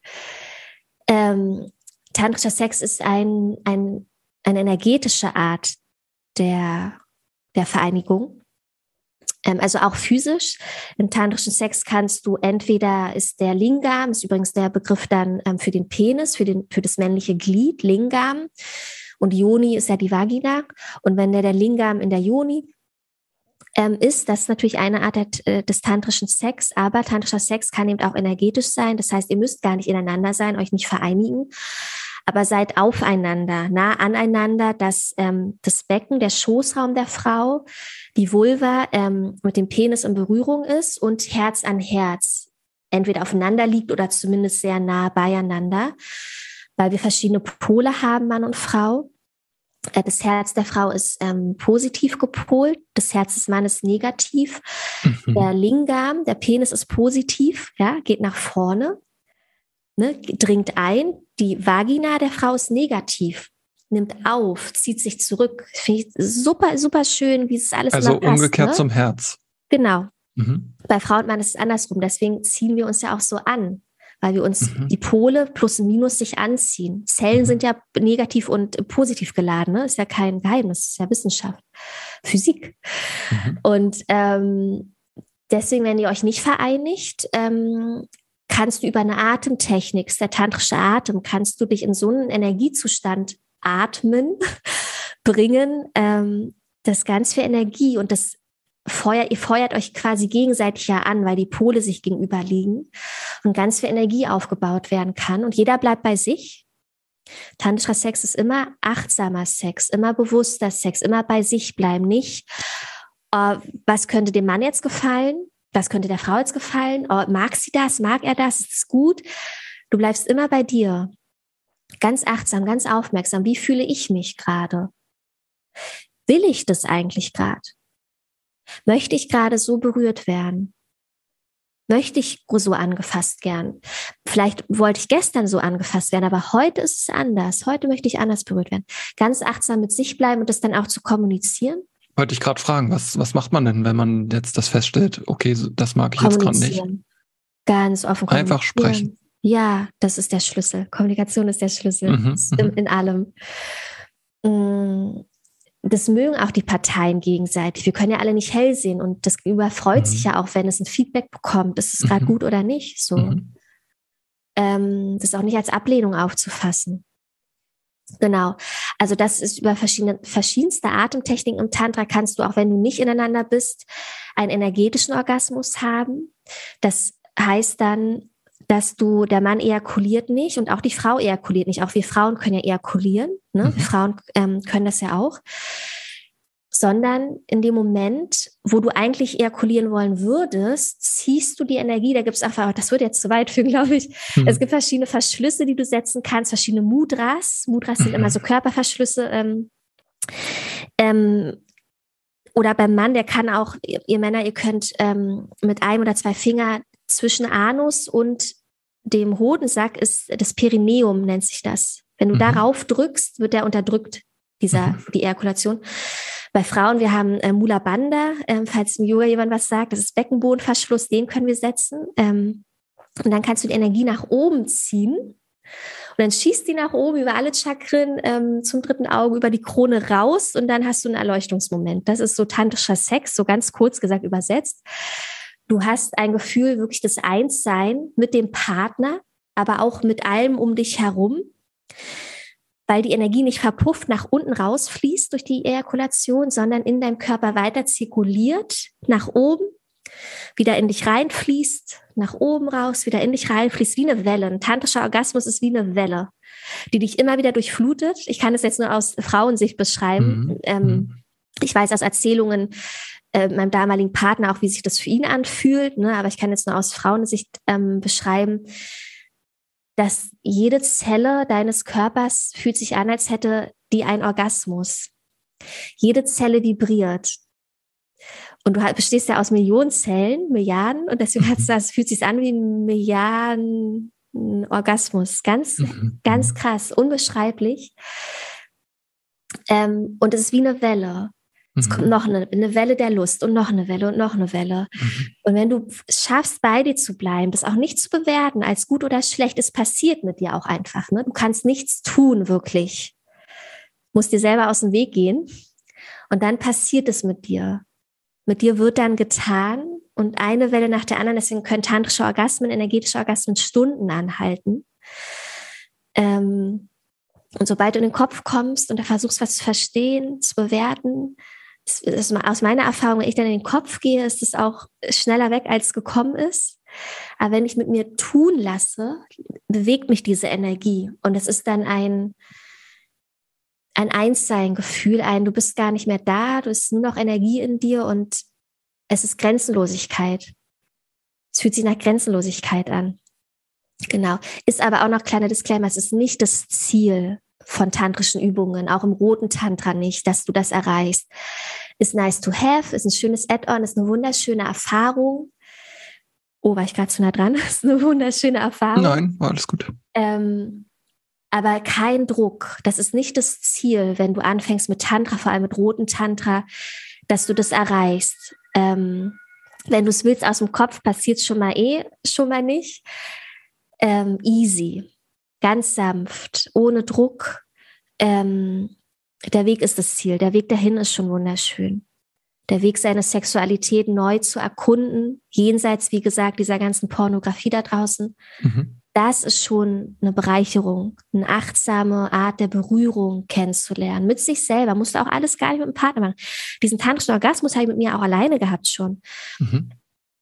Ähm, tantrischer Sex ist ein, ein, eine energetische Art der, der Vereinigung. Ähm, also auch physisch. Im tantrischen Sex kannst du entweder ist der Lingam, ist übrigens der Begriff dann ähm, für den Penis, für, den, für das männliche Glied, Lingam. Und Yoni ist ja die Vagina. Und wenn der, der Lingam in der Yoni ist, das ist natürlich eine Art äh, des tantrischen Sex, aber tantrischer Sex kann eben auch energetisch sein. Das heißt, ihr müsst gar nicht ineinander sein, euch nicht vereinigen, aber seid aufeinander, nah aneinander, dass ähm, das Becken, der Schoßraum der Frau, die Vulva ähm, mit dem Penis in Berührung ist und Herz an Herz entweder aufeinander liegt oder zumindest sehr nah beieinander, weil wir verschiedene Pole haben, Mann und Frau. Äh, das Herz der Frau ist ähm, positiv gepolt, das Herz des Mannes negativ. Mhm. Der Lingam, der Penis ist positiv, ja, geht nach vorne, ne, dringt ein. Die Vagina der Frau ist negativ, nimmt auf, zieht sich zurück. Finde ich super, super schön, wie es alles Also passt, umgekehrt ne? zum Herz. Genau. Mhm. Bei Frau und Mann ist es andersrum. Deswegen ziehen wir uns ja auch so an weil wir uns mhm. die Pole plus und minus sich anziehen. Zellen mhm. sind ja negativ und positiv geladen, ne? ist ja kein Geheimnis, ist ja Wissenschaft, Physik. Mhm. Und ähm, deswegen, wenn ihr euch nicht vereinigt, ähm, kannst du über eine Atemtechnik, der tantrische Atem, kannst du dich in so einen Energiezustand atmen, <laughs> bringen, ähm, das ganz viel Energie und das feuert, ihr feuert euch quasi gegenseitig ja an, weil die Pole sich gegenüber liegen und ganz viel Energie aufgebaut werden kann. Und jeder bleibt bei sich. Tantrischer Sex ist immer achtsamer Sex, immer bewusster Sex, immer bei sich bleiben, nicht, uh, was könnte dem Mann jetzt gefallen, was könnte der Frau jetzt gefallen, oh, mag sie das, mag er das, ist es gut. Du bleibst immer bei dir. Ganz achtsam, ganz aufmerksam. Wie fühle ich mich gerade? Will ich das eigentlich gerade? Möchte ich gerade so berührt werden? Möchte ich so angefasst gern? Vielleicht wollte ich gestern so angefasst werden, aber heute ist es anders. Heute möchte ich anders berührt werden. Ganz achtsam mit sich bleiben und das dann auch zu kommunizieren. Wollte ich gerade fragen, was, was macht man denn, wenn man jetzt das feststellt, okay, das mag ich jetzt gerade nicht? Ganz offen Einfach sprechen. Ja, das ist der Schlüssel. Kommunikation ist der Schlüssel mhm, in, mhm. in allem. Das mögen auch die Parteien gegenseitig. Wir können ja alle nicht hell sehen und das Gegenüber freut mhm. sich ja auch, wenn es ein Feedback bekommt, ist es gerade mhm. gut oder nicht. So, mhm. ähm, das auch nicht als Ablehnung aufzufassen. Genau. Also das ist über verschiedene, verschiedenste Atemtechniken im Tantra kannst du, auch wenn du nicht ineinander bist, einen energetischen Orgasmus haben. Das heißt dann, dass du, der Mann ejakuliert nicht und auch die Frau ejakuliert nicht. Auch wir Frauen können ja ejakulieren. Ne? Mhm. Frauen ähm, können das ja auch. Sondern in dem Moment, wo du eigentlich ejakulieren wollen würdest, ziehst du die Energie. Da gibt es einfach, das würde jetzt zu weit führen, glaube ich. Mhm. Es gibt verschiedene Verschlüsse, die du setzen kannst, verschiedene Mudras. Mudras mhm. sind immer so Körperverschlüsse. Ähm, ähm, oder beim Mann, der kann auch, ihr, ihr Männer, ihr könnt ähm, mit einem oder zwei Finger zwischen Anus und dem Hodensack ist das Perineum, nennt sich das. Wenn du mhm. darauf drückst, wird der unterdrückt, dieser, mhm. die Ejakulation. Bei Frauen, wir haben äh, Mula Bandha, äh, falls im Yoga jemand was sagt, das ist Beckenbodenverschluss, den können wir setzen. Ähm, und dann kannst du die Energie nach oben ziehen. Und dann schießt die nach oben über alle Chakren ähm, zum dritten Auge, über die Krone raus und dann hast du einen Erleuchtungsmoment. Das ist so tantrischer Sex, so ganz kurz gesagt übersetzt. Du hast ein Gefühl wirklich des Einssein mit dem Partner, aber auch mit allem um dich herum, weil die Energie nicht verpufft nach unten rausfließt durch die Ejakulation, sondern in deinem Körper weiter zirkuliert, nach oben, wieder in dich reinfließt, nach oben raus, wieder in dich reinfließt, wie eine Welle. Ein tantrischer Orgasmus ist wie eine Welle, die dich immer wieder durchflutet. Ich kann es jetzt nur aus Frauensicht beschreiben. Mhm. Ähm, mhm. ich weiß aus Erzählungen, äh, meinem damaligen Partner auch, wie sich das für ihn anfühlt. Ne? Aber ich kann jetzt nur aus Frauensicht ähm, beschreiben, dass jede Zelle deines Körpers fühlt sich an, als hätte die einen Orgasmus. Jede Zelle vibriert. Und du bestehst ja aus Millionen Zellen, Milliarden, und deswegen hat es, das fühlt sich an wie ein Milliarden Orgasmus. Ganz, mhm. ganz krass, unbeschreiblich. Ähm, und es ist wie eine Welle. Es kommt mhm. noch eine, eine, Welle der Lust und noch eine Welle und noch eine Welle. Mhm. Und wenn du schaffst, bei dir zu bleiben, das auch nicht zu bewerten als gut oder schlecht, es passiert mit dir auch einfach. Ne? Du kannst nichts tun, wirklich. Du musst dir selber aus dem Weg gehen. Und dann passiert es mit dir. Mit dir wird dann getan und eine Welle nach der anderen. Deswegen können tantrische Orgasmen, energetische Orgasmen Stunden anhalten. Ähm, und sobald du in den Kopf kommst und da versuchst, was zu verstehen, zu bewerten, aus meiner Erfahrung, wenn ich dann in den Kopf gehe, ist es auch schneller weg, als gekommen ist. Aber wenn ich mit mir tun lasse, bewegt mich diese Energie. Und es ist dann ein, ein Einssein-Gefühl, ein, du bist gar nicht mehr da, du hast nur noch Energie in dir und es ist Grenzenlosigkeit. Es fühlt sich nach Grenzenlosigkeit an. Genau. Ist aber auch noch kleiner Disclaimer, es ist nicht das Ziel von tantrischen Übungen, auch im roten Tantra nicht, dass du das erreichst. Ist nice to have, ist ein schönes Add-on, ist eine wunderschöne Erfahrung. Oh, war ich gerade zu nah dran? <laughs> Ist eine wunderschöne Erfahrung. Nein, war alles gut. Ähm, aber kein Druck. Das ist nicht das Ziel, wenn du anfängst mit Tantra, vor allem mit roten Tantra, dass du das erreichst. Ähm, wenn du es willst aus dem Kopf, passiert es schon mal eh, schon mal nicht. Ähm, easy, ganz sanft, ohne Druck. Ähm, der Weg ist das Ziel. Der Weg dahin ist schon wunderschön. Der Weg, seine Sexualität neu zu erkunden, jenseits, wie gesagt, dieser ganzen Pornografie da draußen. Mhm das ist schon eine Bereicherung, eine achtsame Art der Berührung kennenzulernen. Mit sich selber. Musst du auch alles gar nicht mit dem Partner machen. Diesen tantrischen Orgasmus habe ich mit mir auch alleine gehabt schon. Mhm.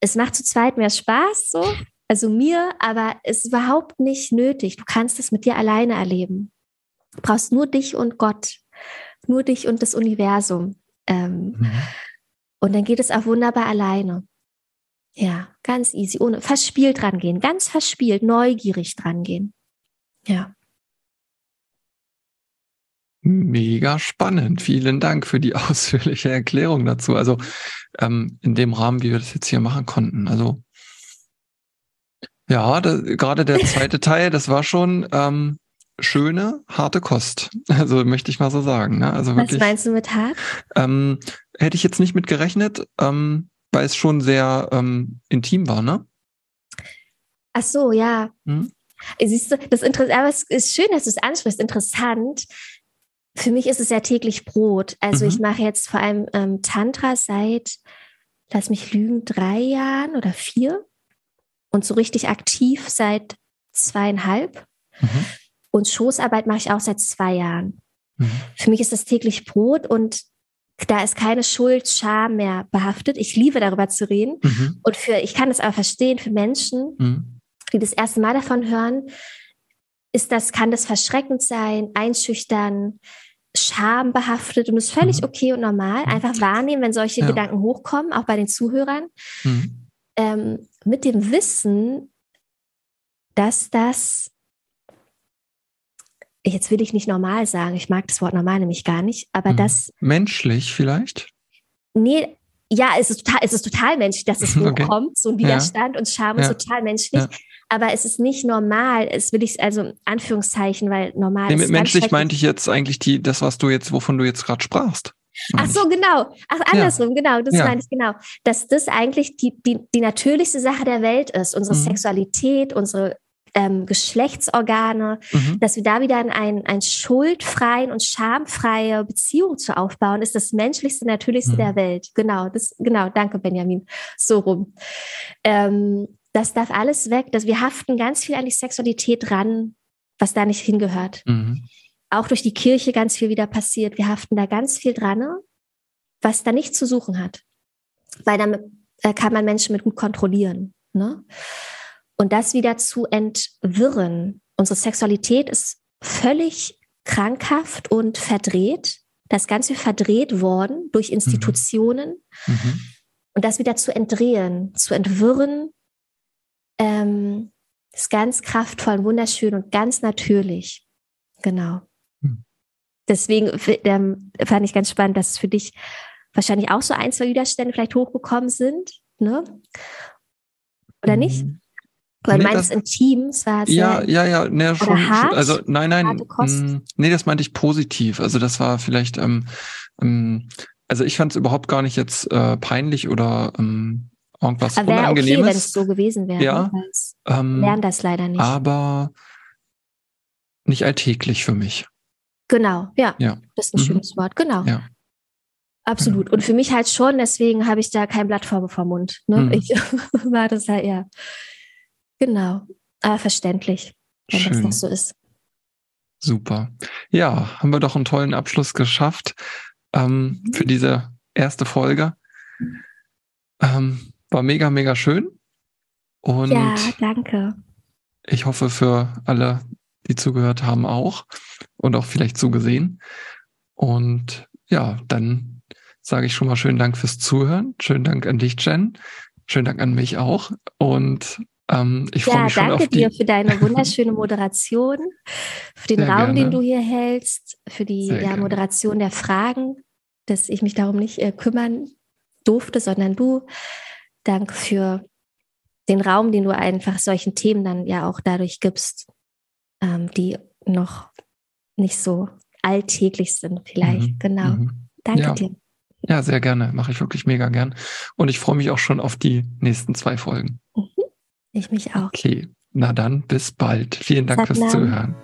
Es macht zu zweit mehr Spaß, so. Also mir, aber es ist überhaupt nicht nötig. Du kannst es mit dir alleine erleben. Du brauchst nur dich und Gott. Nur dich und das Universum. Ähm, mhm. Und dann geht es auch wunderbar alleine. Ja, ganz easy, ohne verspielt rangehen, ganz verspielt, neugierig drangehen. Ja. Mega spannend. Vielen Dank für die <laughs> ausführliche Erklärung dazu. Also ähm, in dem Rahmen, wie wir das jetzt hier machen konnten. Also ja, da, gerade der zweite Teil, das war schon ähm, schöne, harte Kost. <laughs> Also möchte ich mal so sagen. Ne? Also wirklich, Was meinst du mit hart? Ähm, hätte ich jetzt nicht mit gerechnet. Ähm, weil es schon sehr ähm, intim war, ne? Ach so, ja. Hm? Siehst du, das aber es ist schön, dass du es ansprichst. Interessant. Für mich ist es ja täglich Brot. Also mhm. ich mache jetzt vor allem ähm, Tantra seit, lass mich lügen, drei Jahren oder vier. Und so richtig aktiv seit zweieinhalb. Mhm. Und Schoßarbeit mache ich auch seit zwei Jahren. Mhm. Für mich ist das täglich Brot und da ist keine Schuld, Scham mehr behaftet. Ich liebe darüber zu reden. Mhm. Und für, ich kann es aber verstehen, für Menschen, mhm. die das erste Mal davon hören, ist das, kann das verschreckend sein, einschüchtern, Scham behaftet und ist völlig mhm. okay und normal. Einfach wahrnehmen, wenn solche ja. Gedanken hochkommen, auch bei den Zuhörern. Mhm. Ähm, mit dem Wissen, dass das jetzt will ich nicht normal sagen, ich mag das Wort normal nämlich gar nicht, aber mhm. das. Menschlich vielleicht? Nee, ja, es ist total, es ist total menschlich, dass es <laughs> hochkommt, okay. so ein Widerstand ja. und Scham ja. ist total menschlich. Ja. Aber es ist nicht normal, es will ich, also Anführungszeichen, weil normal nee, ist. Menschlich meinte ich jetzt eigentlich die, das, was du jetzt, wovon du jetzt gerade sprachst. Ach so, genau. Ach, andersrum, genau, das meine ich genau. Dass das eigentlich die, die, die natürlichste Sache der Welt ist. Unsere mhm. Sexualität, unsere ähm, Geschlechtsorgane, mhm. dass wir da wieder ein, ein schuldfreien und schamfreie Beziehung zu aufbauen, ist das menschlichste, natürlichste mhm. der Welt. Genau, das, genau, danke, Benjamin. So rum. Ähm, das darf alles weg. Dass wir haften ganz viel an die Sexualität ran, was da nicht hingehört. Mhm. Auch durch die Kirche ganz viel wieder passiert. Wir haften da ganz viel dran, was da nichts zu suchen hat. Weil damit äh, kann man Menschen mit gut kontrollieren. Ne? Und das wieder zu entwirren. Unsere Sexualität ist völlig krankhaft und verdreht. Das Ganze verdreht worden durch mhm. Institutionen. Mhm. Und das wieder zu entdrehen, zu entwirren, ähm, ist ganz kraftvoll, wunderschön und ganz natürlich. Genau. Deswegen ähm, fand ich ganz spannend, dass es für dich wahrscheinlich auch so ein, zwei Widerstände vielleicht hochgekommen sind. Ne? Oder nicht? Mhm. Weil nee, meines intim, es war sehr Ja, ja, ja, ne, schon, hart, also nein, nein, mh, mm, nee, das meinte ich positiv. Also das war vielleicht, ähm, ähm, also ich fand es überhaupt gar nicht jetzt äh, peinlich oder ähm, irgendwas aber Unangenehmes. Okay, wenn es so gewesen wäre. Ja, ne? ähm, lernen das leider nicht. Aber nicht alltäglich für mich. Genau, ja, ja. das ist ein mhm. schönes Wort, genau. Ja. Absolut. Und für mich halt schon, deswegen habe ich da kein Blatt vor, vor Mund. Ne? Mhm. Ich <laughs> war das halt, ja. Genau, aber verständlich, wenn Schön. das noch so ist. Super. Ja, haben wir doch einen tollen Abschluss geschafft ähm, mhm. für diese erste Folge. Ähm, war mega, mega schön. Und ja, danke. Ich hoffe für alle, die zugehört haben, auch und auch vielleicht zugesehen. Und ja, dann sage ich schon mal schönen Dank fürs Zuhören. Schönen Dank an dich, Jen. schönen Dank an mich auch. Und ähm, ich freue ja, mich schon danke auf dir für deine wunderschöne Moderation, für den Sehr Raum, gerne. den du hier hältst, für die ja, Moderation der Fragen, dass ich mich darum nicht äh, kümmern durfte, sondern du. Danke für den Raum, den du einfach solchen Themen dann ja auch dadurch gibst, ähm, die noch nicht so alltäglich sind, vielleicht. Mhm. Genau. Mhm. Danke ja. dir. Ja, sehr gerne. Mache ich wirklich mega gern. Und ich freue mich auch schon auf die nächsten zwei Folgen. Mhm. Ich mich auch. Okay. Na dann, bis bald. Vielen Dank fürs Zuhören.